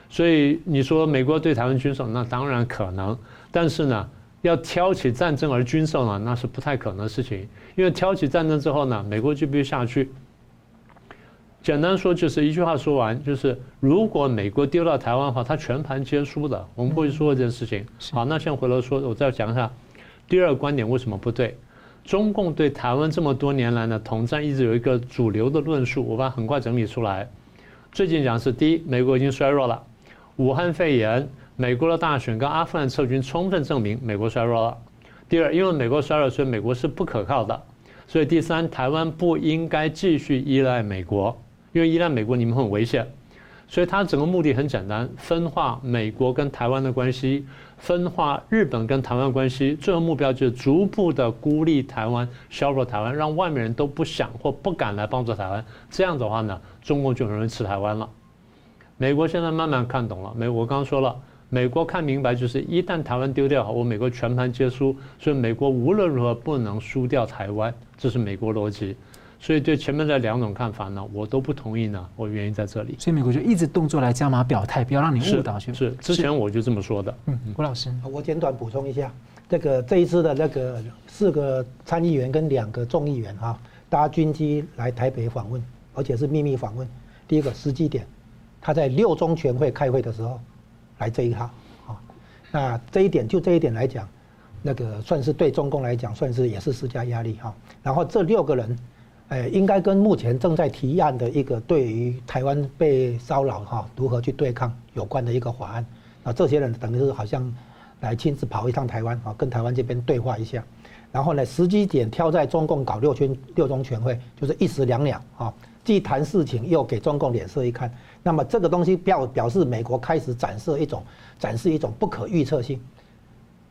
所以你说美国对台湾军售，那当然可能。但是呢，要挑起战争而军售呢，那是不太可能的事情。因为挑起战争之后呢，美国就必须下去。简单说就是一句话说完，就是如果美国丢到台湾的话，他全盘皆输的。我们过去说过这件事情。好，那先回头说，我再讲一下。第二个观点为什么不对？中共对台湾这么多年来呢，统战一直有一个主流的论述，我把它很快整理出来。最近讲是第一，美国已经衰弱了；武汉肺炎、美国的大选跟阿富汗撤军，充分证明美国衰弱了。第二，因为美国衰弱，所以美国是不可靠的。所以第三，台湾不应该继续依赖美国，因为依赖美国你们很危险。所以它整个目的很简单，分化美国跟台湾的关系，分化日本跟台湾关系，最后目标就是逐步的孤立台湾，削弱台湾，让外面人都不想或不敢来帮助台湾。这样的话呢，中共就很容易吃台湾了。美国现在慢慢看懂了，美国刚刚说了，美国看明白就是一旦台湾丢掉，我美国全盘皆输，所以美国无论如何不能输掉台湾，这是美国逻辑。所以对前面的两种看法呢，我都不同意呢。我原因在这里。所以美国就一直动作来加码表态，不要让你误导去。是，之前我就这么说的。嗯，郭老师，我简短补充一下，这个这一次的那个四个参议员跟两个众议员啊，搭军机来台北访问，而且是秘密访问。第一个时机点，他在六中全会开会的时候来这一趟啊。那这一点就这一点来讲，那个算是对中共来讲算是也是施加压力哈。然后这六个人。呃，应该跟目前正在提案的一个对于台湾被骚扰哈，如何去对抗有关的一个法案啊，这些人等于是好像来亲自跑一趟台湾啊，跟台湾这边对话一下，然后呢，时机点挑在中共搞六圈六中全会，就是一石两鸟啊，既谈事情又给中共脸色一看，那么这个东西表表示美国开始展示一种展示一种不可预测性，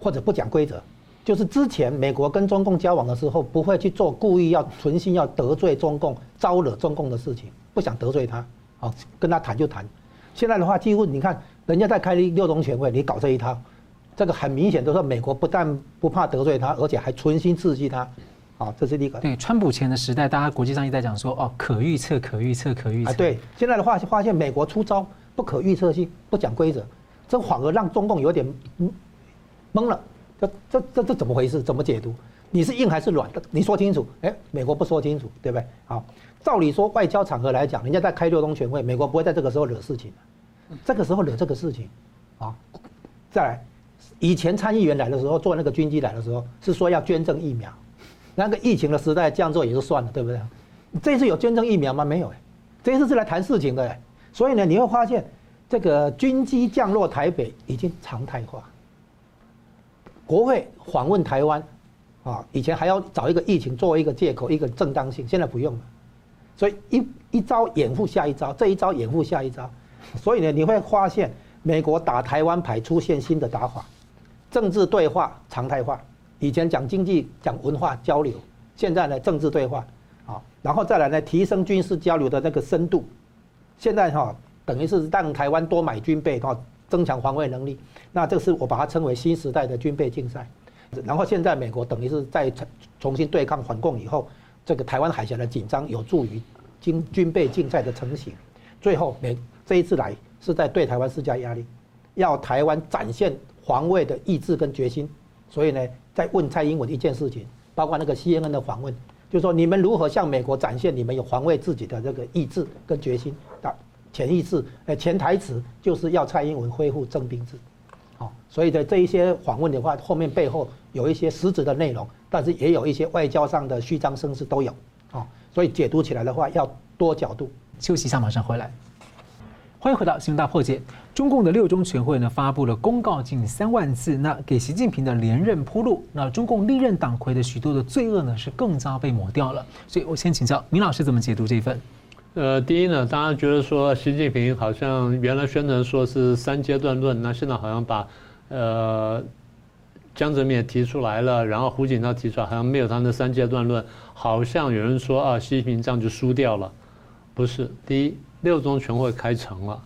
或者不讲规则。就是之前美国跟中共交往的时候，不会去做故意要存心要得罪中共、招惹中共的事情，不想得罪他，好跟他谈就谈。现在的话，几乎你看人家在开六中全会，你搞这一套，这个很明显都是美国不但不怕得罪他，而且还存心刺激他，啊，这是第一个。对，川普前的时代，大家国际上一直在讲说，哦，可预测、可预测、可预测。对，现在的话发现美国出招不可预测性，不讲规则，这反而让中共有点懵了。这这这这怎么回事？怎么解读？你是硬还是软的？你说清楚。哎，美国不说清楚，对不对？好，照理说外交场合来讲，人家在开六中全会，美国不会在这个时候惹事情。这个时候惹这个事情，啊，再来，以前参议员来的时候，坐那个军机来的时候，是说要捐赠疫苗。那个疫情的时代这样做也就算了，对不对？这次有捐赠疫苗吗？没有哎，这次是来谈事情的。所以呢，你会发现这个军机降落台北已经常态化。国会访问台湾，啊，以前还要找一个疫情作为一个借口，一个正当性，现在不用了，所以一一招掩护下一招，这一招掩护下一招，所以呢，你会发现美国打台湾牌出现新的打法，政治对话常态化，以前讲经济讲文化交流，现在呢政治对话，啊，然后再来呢提升军事交流的那个深度，现在哈等于是让台湾多买军备哈。增强防卫能力，那这是我把它称为新时代的军备竞赛。然后现在美国等于是在重新对抗反共以后，这个台湾海峡的紧张有助于军军备竞赛的成型。最后美这一次来是在对台湾施加压力，要台湾展现防卫的意志跟决心。所以呢，在问蔡英文一件事情，包括那个 CNN 的访问，就是说你们如何向美国展现你们有防卫自己的这个意志跟决心？潜意识，呃，潜台词就是要蔡英文恢复征兵制，好，所以在这一些访问的话，后面背后有一些实质的内容，但是也有一些外交上的虚张声势都有，哦，所以解读起来的话要多角度。休息一下，马上回来。欢迎回到《新闻大破解》。中共的六中全会呢发布了公告近三万字，那给习近平的连任铺路。那中共历任党魁的许多的罪恶呢是更加被抹掉了。所以我先请教明老师怎么解读这一份。呃，第一呢，大家觉得说习近平好像原来宣传说是三阶段论，那现在好像把呃江泽民也提出来了，然后胡锦涛提出来，好像没有他那三阶段论，好像有人说啊，习近平这样就输掉了，不是。第一，六中全会开成了；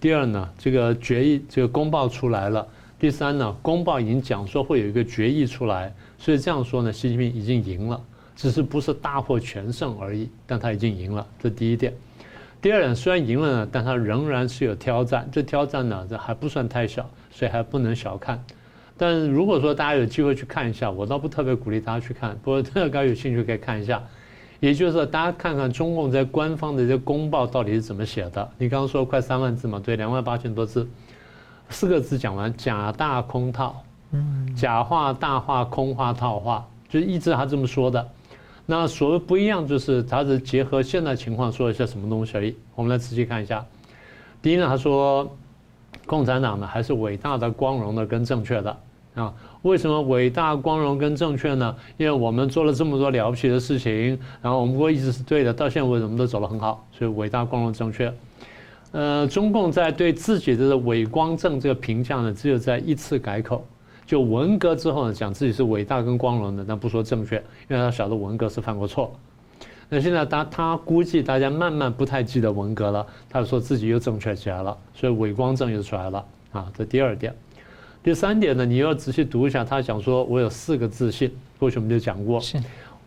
第二呢，这个决议这个公报出来了；第三呢，公报已经讲说会有一个决议出来，所以这样说呢，习近平已经赢了。只是不是大获全胜而已，但他已经赢了，这第一点。第二点，虽然赢了呢，但他仍然是有挑战。这挑战呢，这还不算太小，所以还不能小看。但如果说大家有机会去看一下，我倒不特别鼓励大家去看，不过大家有兴趣可以看一下。也就是说，大家看看中共在官方的这些公报到底是怎么写的。你刚刚说快三万字嘛，对，两万八千多字，四个字讲完：假大空套。嗯，假话大话，空话套话，就一直他这么说的。那所谓不一样，就是他是结合现在情况说一些什么东西而已。我们来仔细看一下。第一呢，他说，共产党呢还是伟大的、光荣的跟正确的啊。为什么伟大、光荣跟正确呢？因为我们做了这么多了不起的事情，然后我们会一直是对的，到现在为止我们都走得很好，所以伟大、光荣、正确。呃，中共在对自己的伪光正这个评价呢，只有在一次改口，就文革之后呢，讲自己是伟大跟光荣的，但不说正确，因为他晓得文革是犯过错。那现在他他估计大家慢慢不太记得文革了，他说自己又正确起来了，所以伪光正又出来了啊。这第二点，第三点呢，你要仔细读一下，他讲说我有四个自信，过去我们就讲过。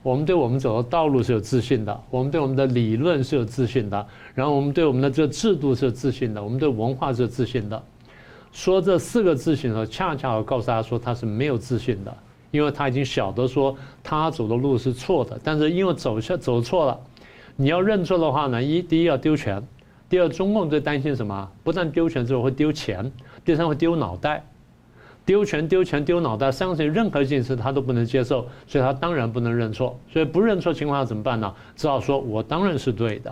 我们对我们走的道路是有自信的，我们对我们的理论是有自信的，然后我们对我们的这个制度是有自信的，我们对文化是有自信的。说这四个自信的时候，恰恰我告诉大家说他是没有自信的，因为他已经晓得说他走的路是错的，但是因为走下走错了，你要认错的话呢，一第一要丢权，第二中共最担心什么？不但丢权之后会丢钱，第三会丢脑袋。丢权、丢钱、丢脑袋，相信任何一件事他都不能接受，所以他当然不能认错。所以不认错情况下怎么办呢？只好说我当然是对的，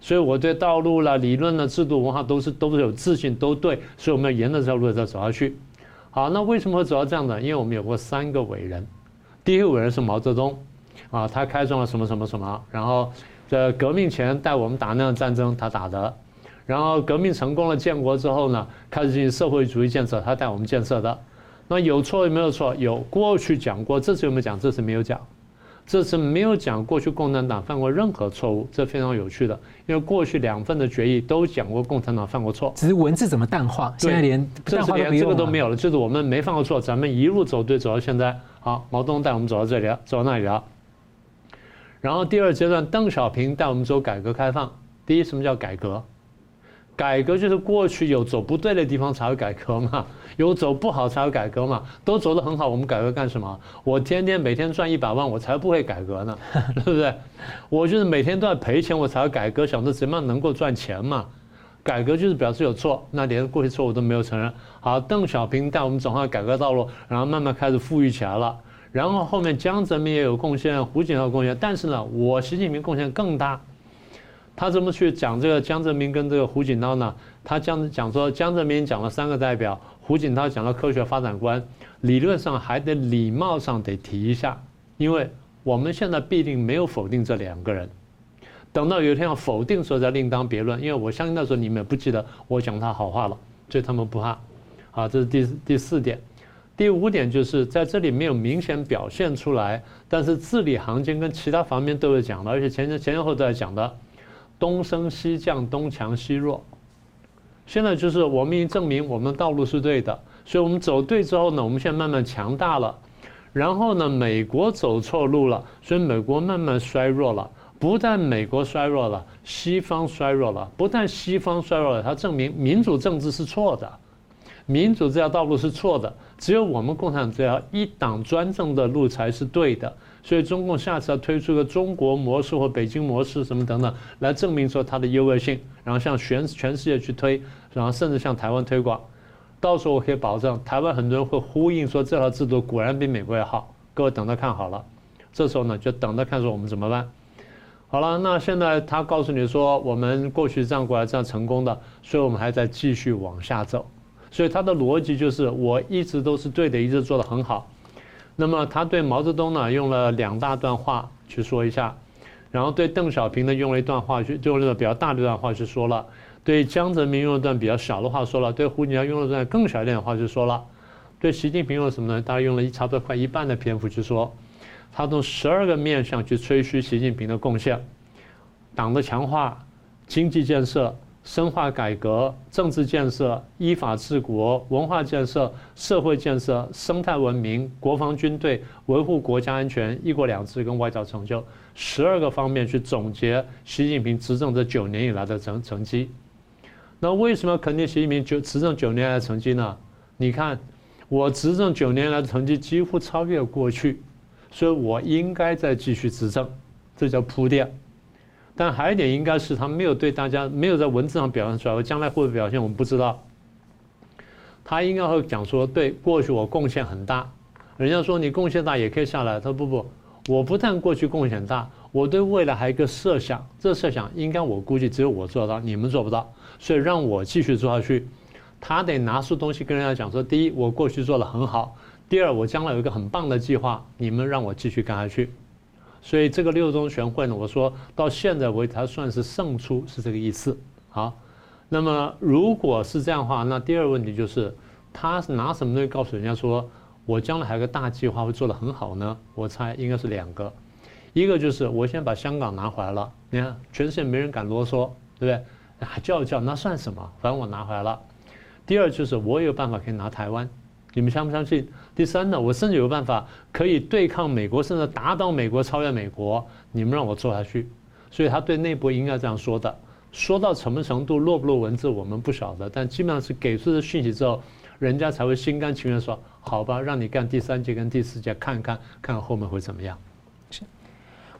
所以我对道路啦、理论啦、制度、文化都是都是有自信，都对。所以我们要沿着这条路再走下去。好，那为什么会走到这样的？因为我们有过三个伟人，第一个伟人是毛泽东，啊，他开创了什么什么什么，然后在革命前带我们打那样战争，他打的。然后革命成功了，建国之后呢，开始进行社会主义建设，他带我们建设的。那有错有没有错？有过去讲过，这次有没有讲？这次没有讲，这次没有讲过去共产党犯过任何错误，这非常有趣的。因为过去两份的决议都讲过共产党犯过错，只是文字怎么淡化，现在连这次连这个都没有了，就是我们没犯过错，咱们一路走对走到现在。好，毛泽东带我们走到这里了，走到那里了。然后第二阶段，邓小平带我们走改革开放。第一，什么叫改革？改革就是过去有走不对的地方才会改革嘛，有走不好才会改革嘛，都走得很好，我们改革干什么？我天天每天赚一百万，我才不会改革呢，对不对？我就是每天都要赔钱，我才会改革，想着怎么样能够赚钱嘛。改革就是表示有错，那连过去错误都没有承认。好，邓小平带我们走上改革道路，然后慢慢开始富裕起来了。然后后面江泽民也有贡献，胡锦涛贡献，但是呢，我习近平贡献更大。他怎么去讲这个江泽民跟这个胡锦涛呢？他讲讲说江泽民讲了三个代表，胡锦涛讲了科学发展观，理论上还得礼貌上得提一下，因为我们现在必定没有否定这两个人，等到有一天要否定的时候再另当别论。因为我相信那时候你们也不记得我讲他好话了，所以他们不怕。啊，这是第第四点，第五点就是在这里没有明显表现出来，但是字里行间跟其他方面都有讲的，而且前前前后都在讲的。东升西降，东强西弱。现在就是我们已经证明我们的道路是对的，所以我们走对之后呢，我们现在慢慢强大了。然后呢，美国走错路了，所以美国慢慢衰弱了。不但美国衰弱了，西方衰弱了。不但西方衰弱了，它证明民主政治是错的，民主这条道路是错的。只有我们共产党这条一党专政的路才是对的。所以中共下次要推出个中国模式或北京模式什么等等，来证明说它的优越性，然后向全全世界去推，然后甚至向台湾推广。到时候我可以保证，台湾很多人会呼应说这套制度果然比美国要好。各位等着看好了，这时候呢就等着看说我们怎么办。好了，那现在他告诉你说我们过去这样过来这样成功的，所以我们还在继续往下走。所以他的逻辑就是我一直都是对的，一直做得很好。那么他对毛泽东呢用了两大段话去说一下，然后对邓小平呢用了一段话去，用了比较大的一段话去说了，对江泽民用了段比较小的话说了，对胡锦涛用了段更小一点的话去说了，对习近平用了什么呢？大概用了一差不多快一半的篇幅去说，他从十二个面向去吹嘘习近平的贡献，党的强化，经济建设。深化改革、政治建设、依法治国、文化建设、社会建设、生态文明、国防军队、维护国家安全、一国两制跟外交成就，十二个方面去总结习近平执政这九年以来的成成绩。那为什么肯定习近平就执政九年来的成绩呢？你看，我执政九年来的成绩几乎超越过去，所以我应该再继续执政，这叫铺垫。但还有一点，应该是他没有对大家没有在文字上表现出来，我将来会不会表现，我们不知道。他应该会讲说，对过去我贡献很大，人家说你贡献大也可以下来。他说不不，我不但过去贡献大，我对未来还有一个设想，这设想应该我估计只有我做到，你们做不到，所以让我继续做下去。他得拿出东西跟人家讲说，第一，我过去做得很好；第二，我将来有一个很棒的计划，你们让我继续干下去。所以这个六中全会呢，我说到现在为止，它算是胜出，是这个意思。好，那么如果是这样的话，那第二个问题就是，他是拿什么东西告诉人家说，我将来还有个大计划会做得很好呢？我猜应该是两个，一个就是我先把香港拿回来了，你看全世界没人敢啰嗦，对不对？还叫一叫那算什么？反正我拿回来了。第二就是我有办法可以拿台湾，你们相不相信？第三呢，我甚至有办法可以对抗美国，甚至打倒美国、超越美国。你们让我做下去，所以他对内部应该这样说的。说到什么程度，落不落文字，我们不晓得，但基本上是给出的讯息之后，人家才会心甘情愿说：“好吧，让你干第三届跟第四届，看看看看后面会怎么样。”是。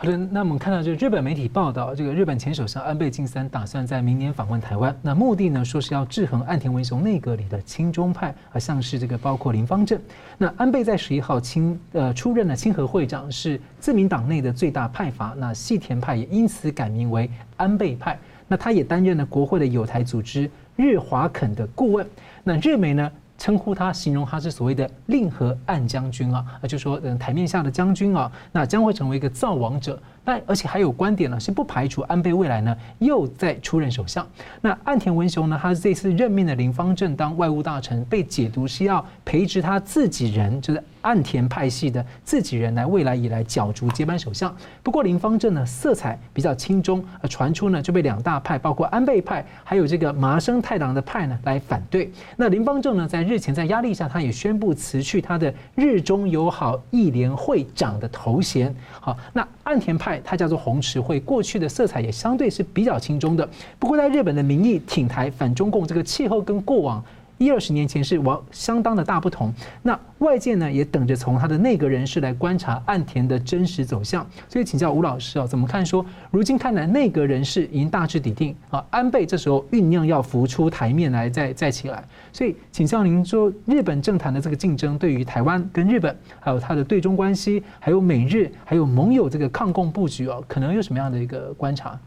好的，那我们看到这个日本媒体报道，这个日本前首相安倍晋三打算在明年访问台湾，那目的呢，说是要制衡岸田文雄内阁里的亲中派，啊，像是这个包括林芳正。那安倍在十一号亲呃出任了亲和会长，是自民党内的最大派阀，那细田派也因此改名为安倍派。那他也担任了国会的友台组织日华肯的顾问。那日媒呢，称呼他，形容他是所谓的令和岸将军啊，啊，就说嗯，台面下的将军啊，那将会成为一个造王者。但而且还有观点呢，是不排除安倍未来呢又再出任首相。那岸田文雄呢，他这次任命的林芳正当外务大臣，被解读是要培植他自己人，就是岸田派系的自己人来未来以来角逐接班首相。不过林芳正呢色彩比较亲中，而传出呢就被两大派，包括安倍派还有这个麻生太郎的派呢来反对。那林芳正呢在日前在压力下，他也宣布辞去他的日中友好议联会长的头衔。好，那岸田派。它叫做红池会，过去的色彩也相对是比较轻中的。不过，在日本的民意挺台反中共这个气候跟过往一二十年前是往相当的大不同。那外界呢也等着从他的内阁人士来观察岸田的真实走向。所以请教吴老师啊，怎么看说如今看来内阁人士已经大致底定啊，安倍这时候酝酿要浮出台面来再再起来。所以请教您说，日本政坛的这个竞争对于台湾跟日本，还有它的对中关系，还有美日，还有盟友这个抗共布局哦，可能有什么样的一个观察？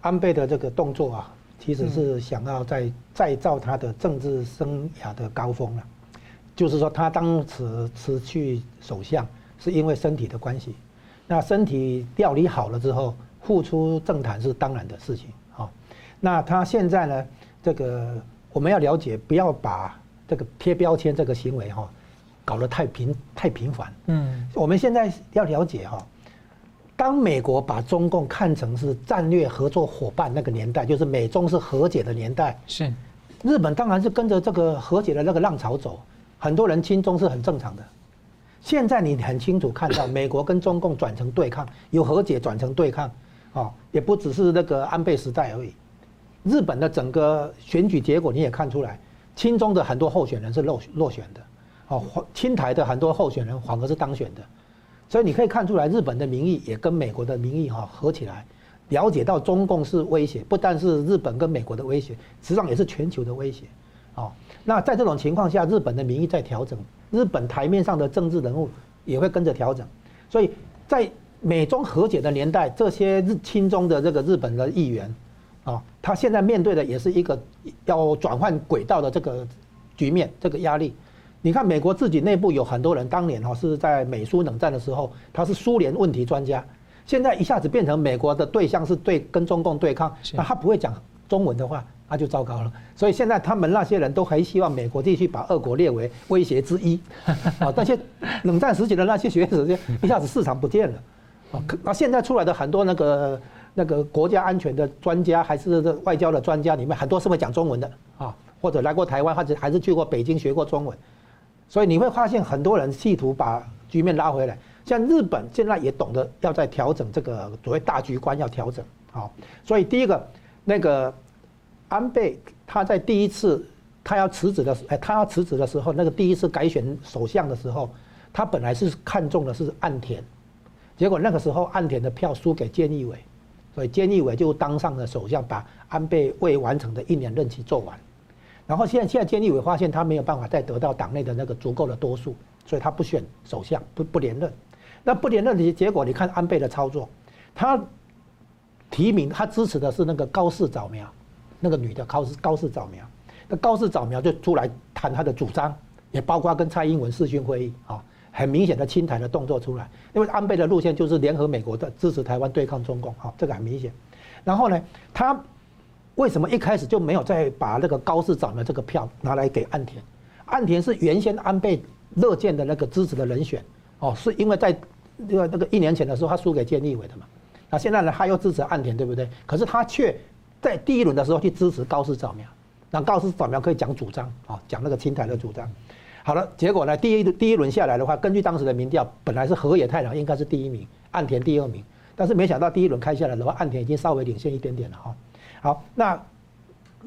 安倍的这个动作啊。其实是想要再再造他的政治生涯的高峰了，就是说他当时辞去首相是因为身体的关系，那身体调理好了之后复出政坛是当然的事情啊。那他现在呢，这个我们要了解，不要把这个贴标签这个行为哈搞得太频太频繁。嗯，我们现在要了解哈。当美国把中共看成是战略合作伙伴那个年代，就是美中是和解的年代。是，日本当然是跟着这个和解的那个浪潮走，很多人亲中是很正常的。现在你很清楚看到，美国跟中共转成对抗，由和解转成对抗，哦，也不只是那个安倍时代而已。日本的整个选举结果你也看出来，亲中的很多候选人是落落选的，哦，亲台的很多候选人反而是当选的。所以你可以看出来，日本的民意也跟美国的民意哈合起来，了解到中共是威胁，不但是日本跟美国的威胁，实际上也是全球的威胁。哦，那在这种情况下，日本的民意在调整，日本台面上的政治人物也会跟着调整。所以在美中和解的年代，这些日亲中的这个日本的议员，啊，他现在面对的也是一个要转换轨道的这个局面，这个压力。你看，美国自己内部有很多人，当年哈是在美苏冷战的时候，他是苏联问题专家，现在一下子变成美国的对象是对跟中共对抗，那他不会讲中文的话，那就糟糕了。所以现在他们那些人都很希望美国继续把俄国列为威胁之一，啊，那些冷战时期的那些学者，一下子市场不见了，啊，那现在出来的很多那个那个国家安全的专家，还是外交的专家里面，很多是会讲中文的啊，或者来过台湾，或者还是去过北京学过中文。所以你会发现很多人企图把局面拉回来，像日本现在也懂得要在调整这个所谓大局观要调整，好，所以第一个那个安倍他在第一次他要辞职的时，哎，他要辞职的时候，那个第一次改选首相的时候，他本来是看中的是岸田，结果那个时候岸田的票输给菅义伟，所以菅义伟就当上了首相，把安倍未完成的一年任期做完。然后现在现在菅义伟发现他没有办法再得到党内的那个足够的多数，所以他不选首相，不不连任。那不连任的结果，你看安倍的操作，他提名他支持的是那个高市早苗，那个女的高市高市早苗，那高市早苗就出来谈他的主张，也包括跟蔡英文视讯会议啊，很明显的亲台的动作出来。因为安倍的路线就是联合美国的支持台湾对抗中共，哈，这个很明显。然后呢，他。为什么一开始就没有再把那个高市长的这个票拿来给岸田？岸田是原先安倍乐见的那个支持的人选，哦，是因为在那个那个一年前的时候他输给菅义伟的嘛，那现在呢他又支持岸田，对不对？可是他却在第一轮的时候去支持高市早苗，那高市早苗可以讲主张啊，讲那个清台的主张。好了，结果呢，第一第一轮下来的话，根据当时的民调，本来是河野太郎应该是第一名，岸田第二名，但是没想到第一轮开下来的话，岸田已经稍微领先一点点了哈。好，那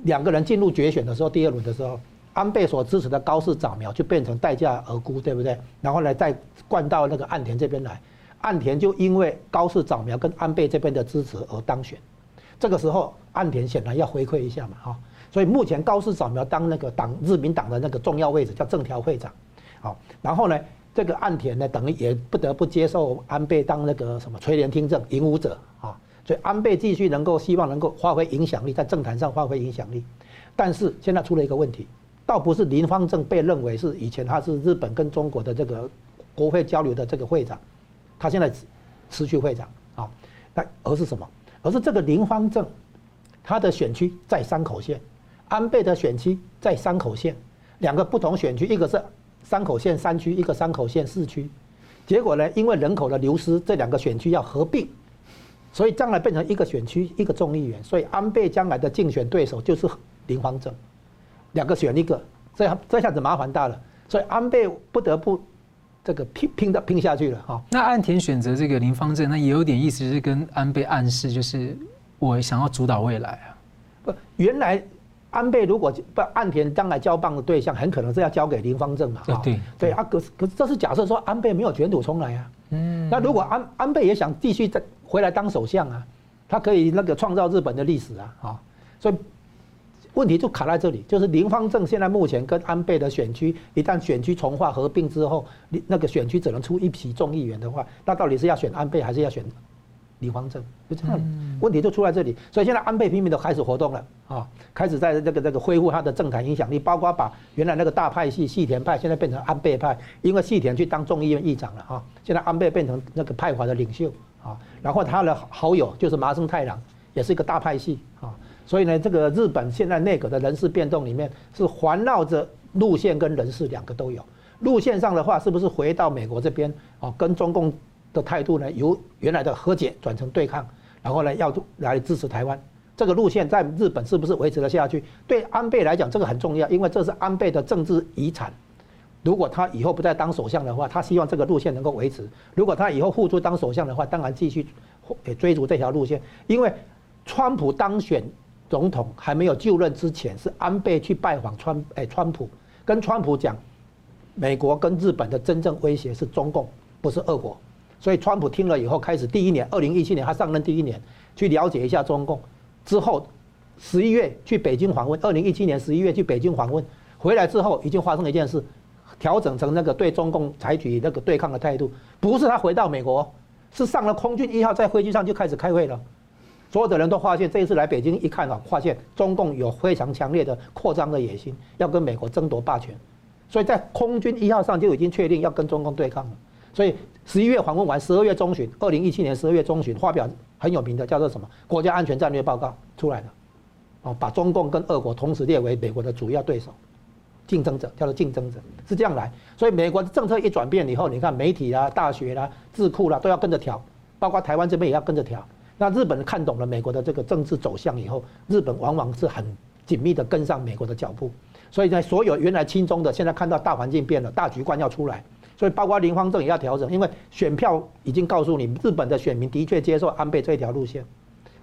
两个人进入决选的时候，第二轮的时候。安倍所支持的高市早苗就变成代价而沽，对不对？然后呢，再灌到那个岸田这边来，岸田就因为高市早苗跟安倍这边的支持而当选。这个时候，岸田显然要回馈一下嘛，哈。所以目前高市早苗当那个党日民党的那个重要位置叫政调会长，好。然后呢，这个岸田呢，等于也不得不接受安倍当那个什么垂帘听政引武者啊。所以安倍继续能够希望能够发挥影响力，在政坛上发挥影响力。但是现在出了一个问题。倒不是林方正被认为是以前他是日本跟中国的这个国会交流的这个会长，他现在失去会长啊，那而是什么？而是这个林方正，他的选区在山口县，安倍的选区在山口县，两个不同选区，一个是山口县山区，一个山口县市区，结果呢，因为人口的流失，这两个选区要合并，所以将来变成一个选区一个众议员，所以安倍将来的竞选对手就是林芳正。两个选一个，这样这下子麻烦大了，所以安倍不得不这个拼拼的拼下去了哈。那岸田选择这个林方正，那也有点意思，是跟安倍暗示，就是我想要主导未来啊。不，原来安倍如果不岸田将来交棒的对象，很可能是要交给林方正嘛。对对啊，可是可是这是假设说安倍没有卷土重来啊。嗯。那如果安安倍也想继续再回来当首相啊，他可以那个创造日本的历史啊啊，所以。问题就卡在这里，就是林方正现在目前跟安倍的选区，一旦选区重划合并之后，那个选区只能出一批众议员的话，那到底是要选安倍还是要选林方正？就这样，问题就出在这里。所以现在安倍拼命的开始活动了啊，开始在这个这个恢复他的政坛影响力，包括把原来那个大派系细田派现在变成安倍派，因为细田去当众议院议长了啊，现在安倍变成那个派阀的领袖啊，然后他的好友就是麻生太郎，也是一个大派系啊。所以呢，这个日本现在内阁的人事变动里面是环绕着路线跟人事两个都有。路线上的话，是不是回到美国这边哦，跟中共的态度呢，由原来的和解转成对抗，然后呢要来支持台湾。这个路线在日本是不是维持了下去？对安倍来讲，这个很重要，因为这是安倍的政治遗产。如果他以后不再当首相的话，他希望这个路线能够维持。如果他以后复出当首相的话，当然继续追逐这条路线，因为川普当选。总统还没有就任之前，是安倍去拜访川哎川普，跟川普讲，美国跟日本的真正威胁是中共，不是俄国。所以川普听了以后，开始第一年，二零一七年他上任第一年，去了解一下中共。之后十一月去北京访问，二零一七年十一月去北京访问，回来之后已经发生了一件事，调整成那个对中共采取那个对抗的态度，不是他回到美国，是上了空军一号，在飞机上就开始开会了。所有的人都发现，这一次来北京一看啊，发现中共有非常强烈的扩张的野心，要跟美国争夺霸权，所以在空军一号上就已经确定要跟中共对抗了。所以十一月访问完，十二月中旬，二零一七年十二月中旬发表很有名的叫做什么国家安全战略报告出来了，哦，把中共跟俄国同时列为美国的主要对手、竞争者，叫做竞争者，是这样来。所以美国的政策一转变以后，你看媒体啦、大学啦、智库啦都要跟着调，包括台湾这边也要跟着调。那日本看懂了美国的这个政治走向以后，日本往往是很紧密的跟上美国的脚步，所以在所有原来亲中的，现在看到大环境变了，大局观要出来，所以包括林芳正也要调整，因为选票已经告诉你，日本的选民的确接受安倍这一条路线，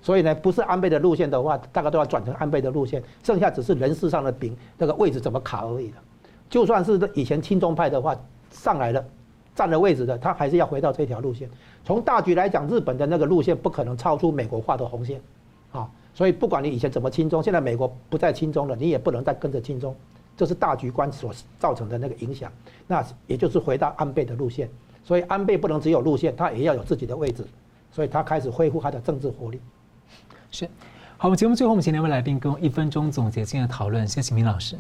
所以呢，不是安倍的路线的话，大概都要转成安倍的路线，剩下只是人事上的饼，那个位置怎么卡而已的，就算是以前亲中派的话上来了，占了位置的，他还是要回到这条路线。从大局来讲，日本的那个路线不可能超出美国画的红线，啊，所以不管你以前怎么亲中，现在美国不再亲中了，你也不能再跟着亲中，这是大局观所造成的那个影响。那也就是回到安倍的路线，所以安倍不能只有路线，他也要有自己的位置，所以他开始恢复他的政治活力。是，好，我们节目最后我们请两位来宾跟我一分钟总结今天的讨论，谢启明老师。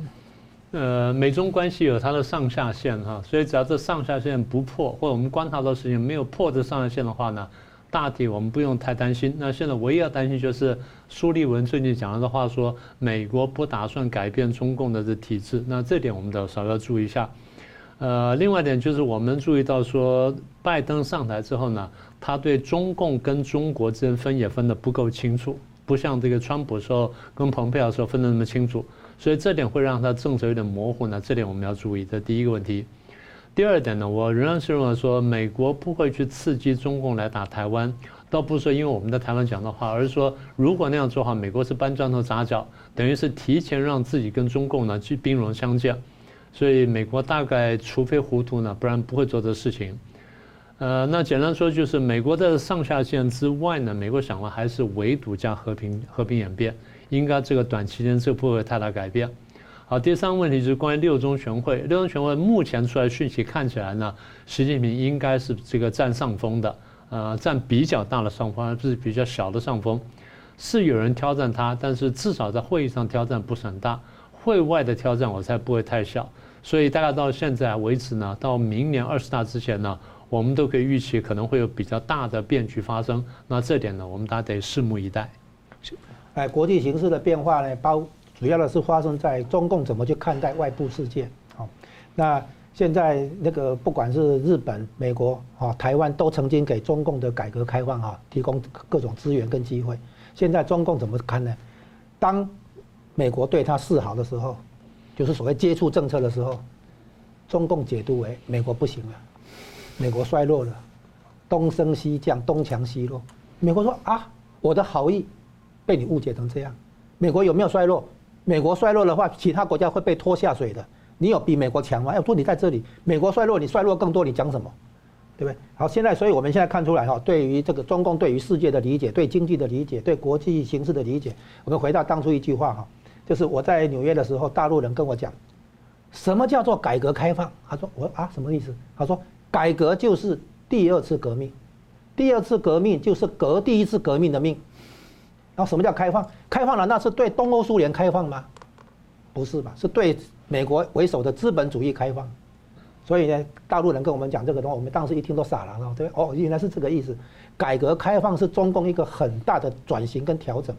呃，美中关系有它的上下限哈，所以只要这上下限不破，或者我们观察到事情没有破这上下限的话呢，大体我们不用太担心。那现在唯一要担心就是苏立文最近讲的话说，美国不打算改变中共的这体制，那这点我们得稍微要注意一下。呃，另外一点就是我们注意到说，拜登上台之后呢，他对中共跟中国之间分也分得不够清楚，不像这个川普时候跟蓬佩奥时候分得那么清楚，所以这点会让他政策有点模糊呢。这点我们要注意，这第一个问题。第二点呢，我仍然是认为说，美国不会去刺激中共来打台湾，倒不是说因为我们在台湾讲的话，而是说如果那样做的话，美国是搬砖头砸脚，等于是提前让自己跟中共呢去兵戎相见。所以美国大概除非糊涂呢，不然不会做这事情。呃，那简单说就是美国的上下限之外呢，美国想的还是围堵加和平和平演变，应该这个短期间这不会太大改变。好，第三个问题就是关于六中全会。六中全会目前出来讯息看起来呢，习近平应该是这个占上风的，呃，占比较大的上风，而不是比较小的上风。是有人挑战他，但是至少在会议上挑战不是很大，会外的挑战我猜不会太小。所以大概到现在为止呢，到明年二十大之前呢，我们都可以预期可能会有比较大的变局发生。那这点呢，我们大家得拭目以待。哎，国际形势的变化呢，包主要的是发生在中共怎么去看待外部世界。好，那现在那个不管是日本、美国啊、台湾，都曾经给中共的改革开放啊提供各种资源跟机会。现在中共怎么看呢？当美国对他示好的时候。就是所谓接触政策的时候，中共解读为美国不行了，美国衰落了，东升西降，东强西弱。美国说啊，我的好意被你误解成这样。美国有没有衰落？美国衰落的话，其他国家会被拖下水的。你有比美国强吗？要说你在这里，美国衰落，你衰落更多，你讲什么？对不对？好，现在所以我们现在看出来哈，对于这个中共对于世界的理解，对经济的理解，对国际形势的理解，我们回到当初一句话哈。就是我在纽约的时候，大陆人跟我讲，什么叫做改革开放？他说我啊，什么意思？他说改革就是第二次革命，第二次革命就是革第一次革命的命。然后什么叫开放？开放了那是对东欧苏联开放吗？不是吧？是对美国为首的资本主义开放。所以呢，大陆人跟我们讲这个东西，我们当时一听都傻了，对哦，原来是这个意思。改革开放是中共一个很大的转型跟调整。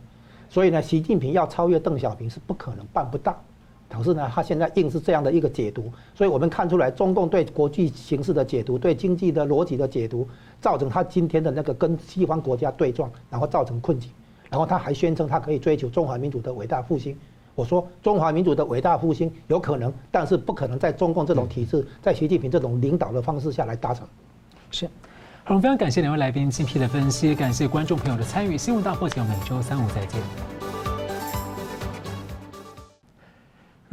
所以呢，习近平要超越邓小平是不可能办不到，可是呢，他现在硬是这样的一个解读，所以我们看出来，中共对国际形势的解读，对经济的逻辑的解读，造成他今天的那个跟西方国家对撞，然后造成困境，然后他还宣称他可以追求中华民族的伟大复兴。我说中华民族的伟大复兴有可能，但是不可能在中共这种体制，在习近平这种领导的方式下来达成。是。好，我们非常感谢两位来宾精辟的分析，感谢观众朋友的参与。新闻大破解，每周三五再见。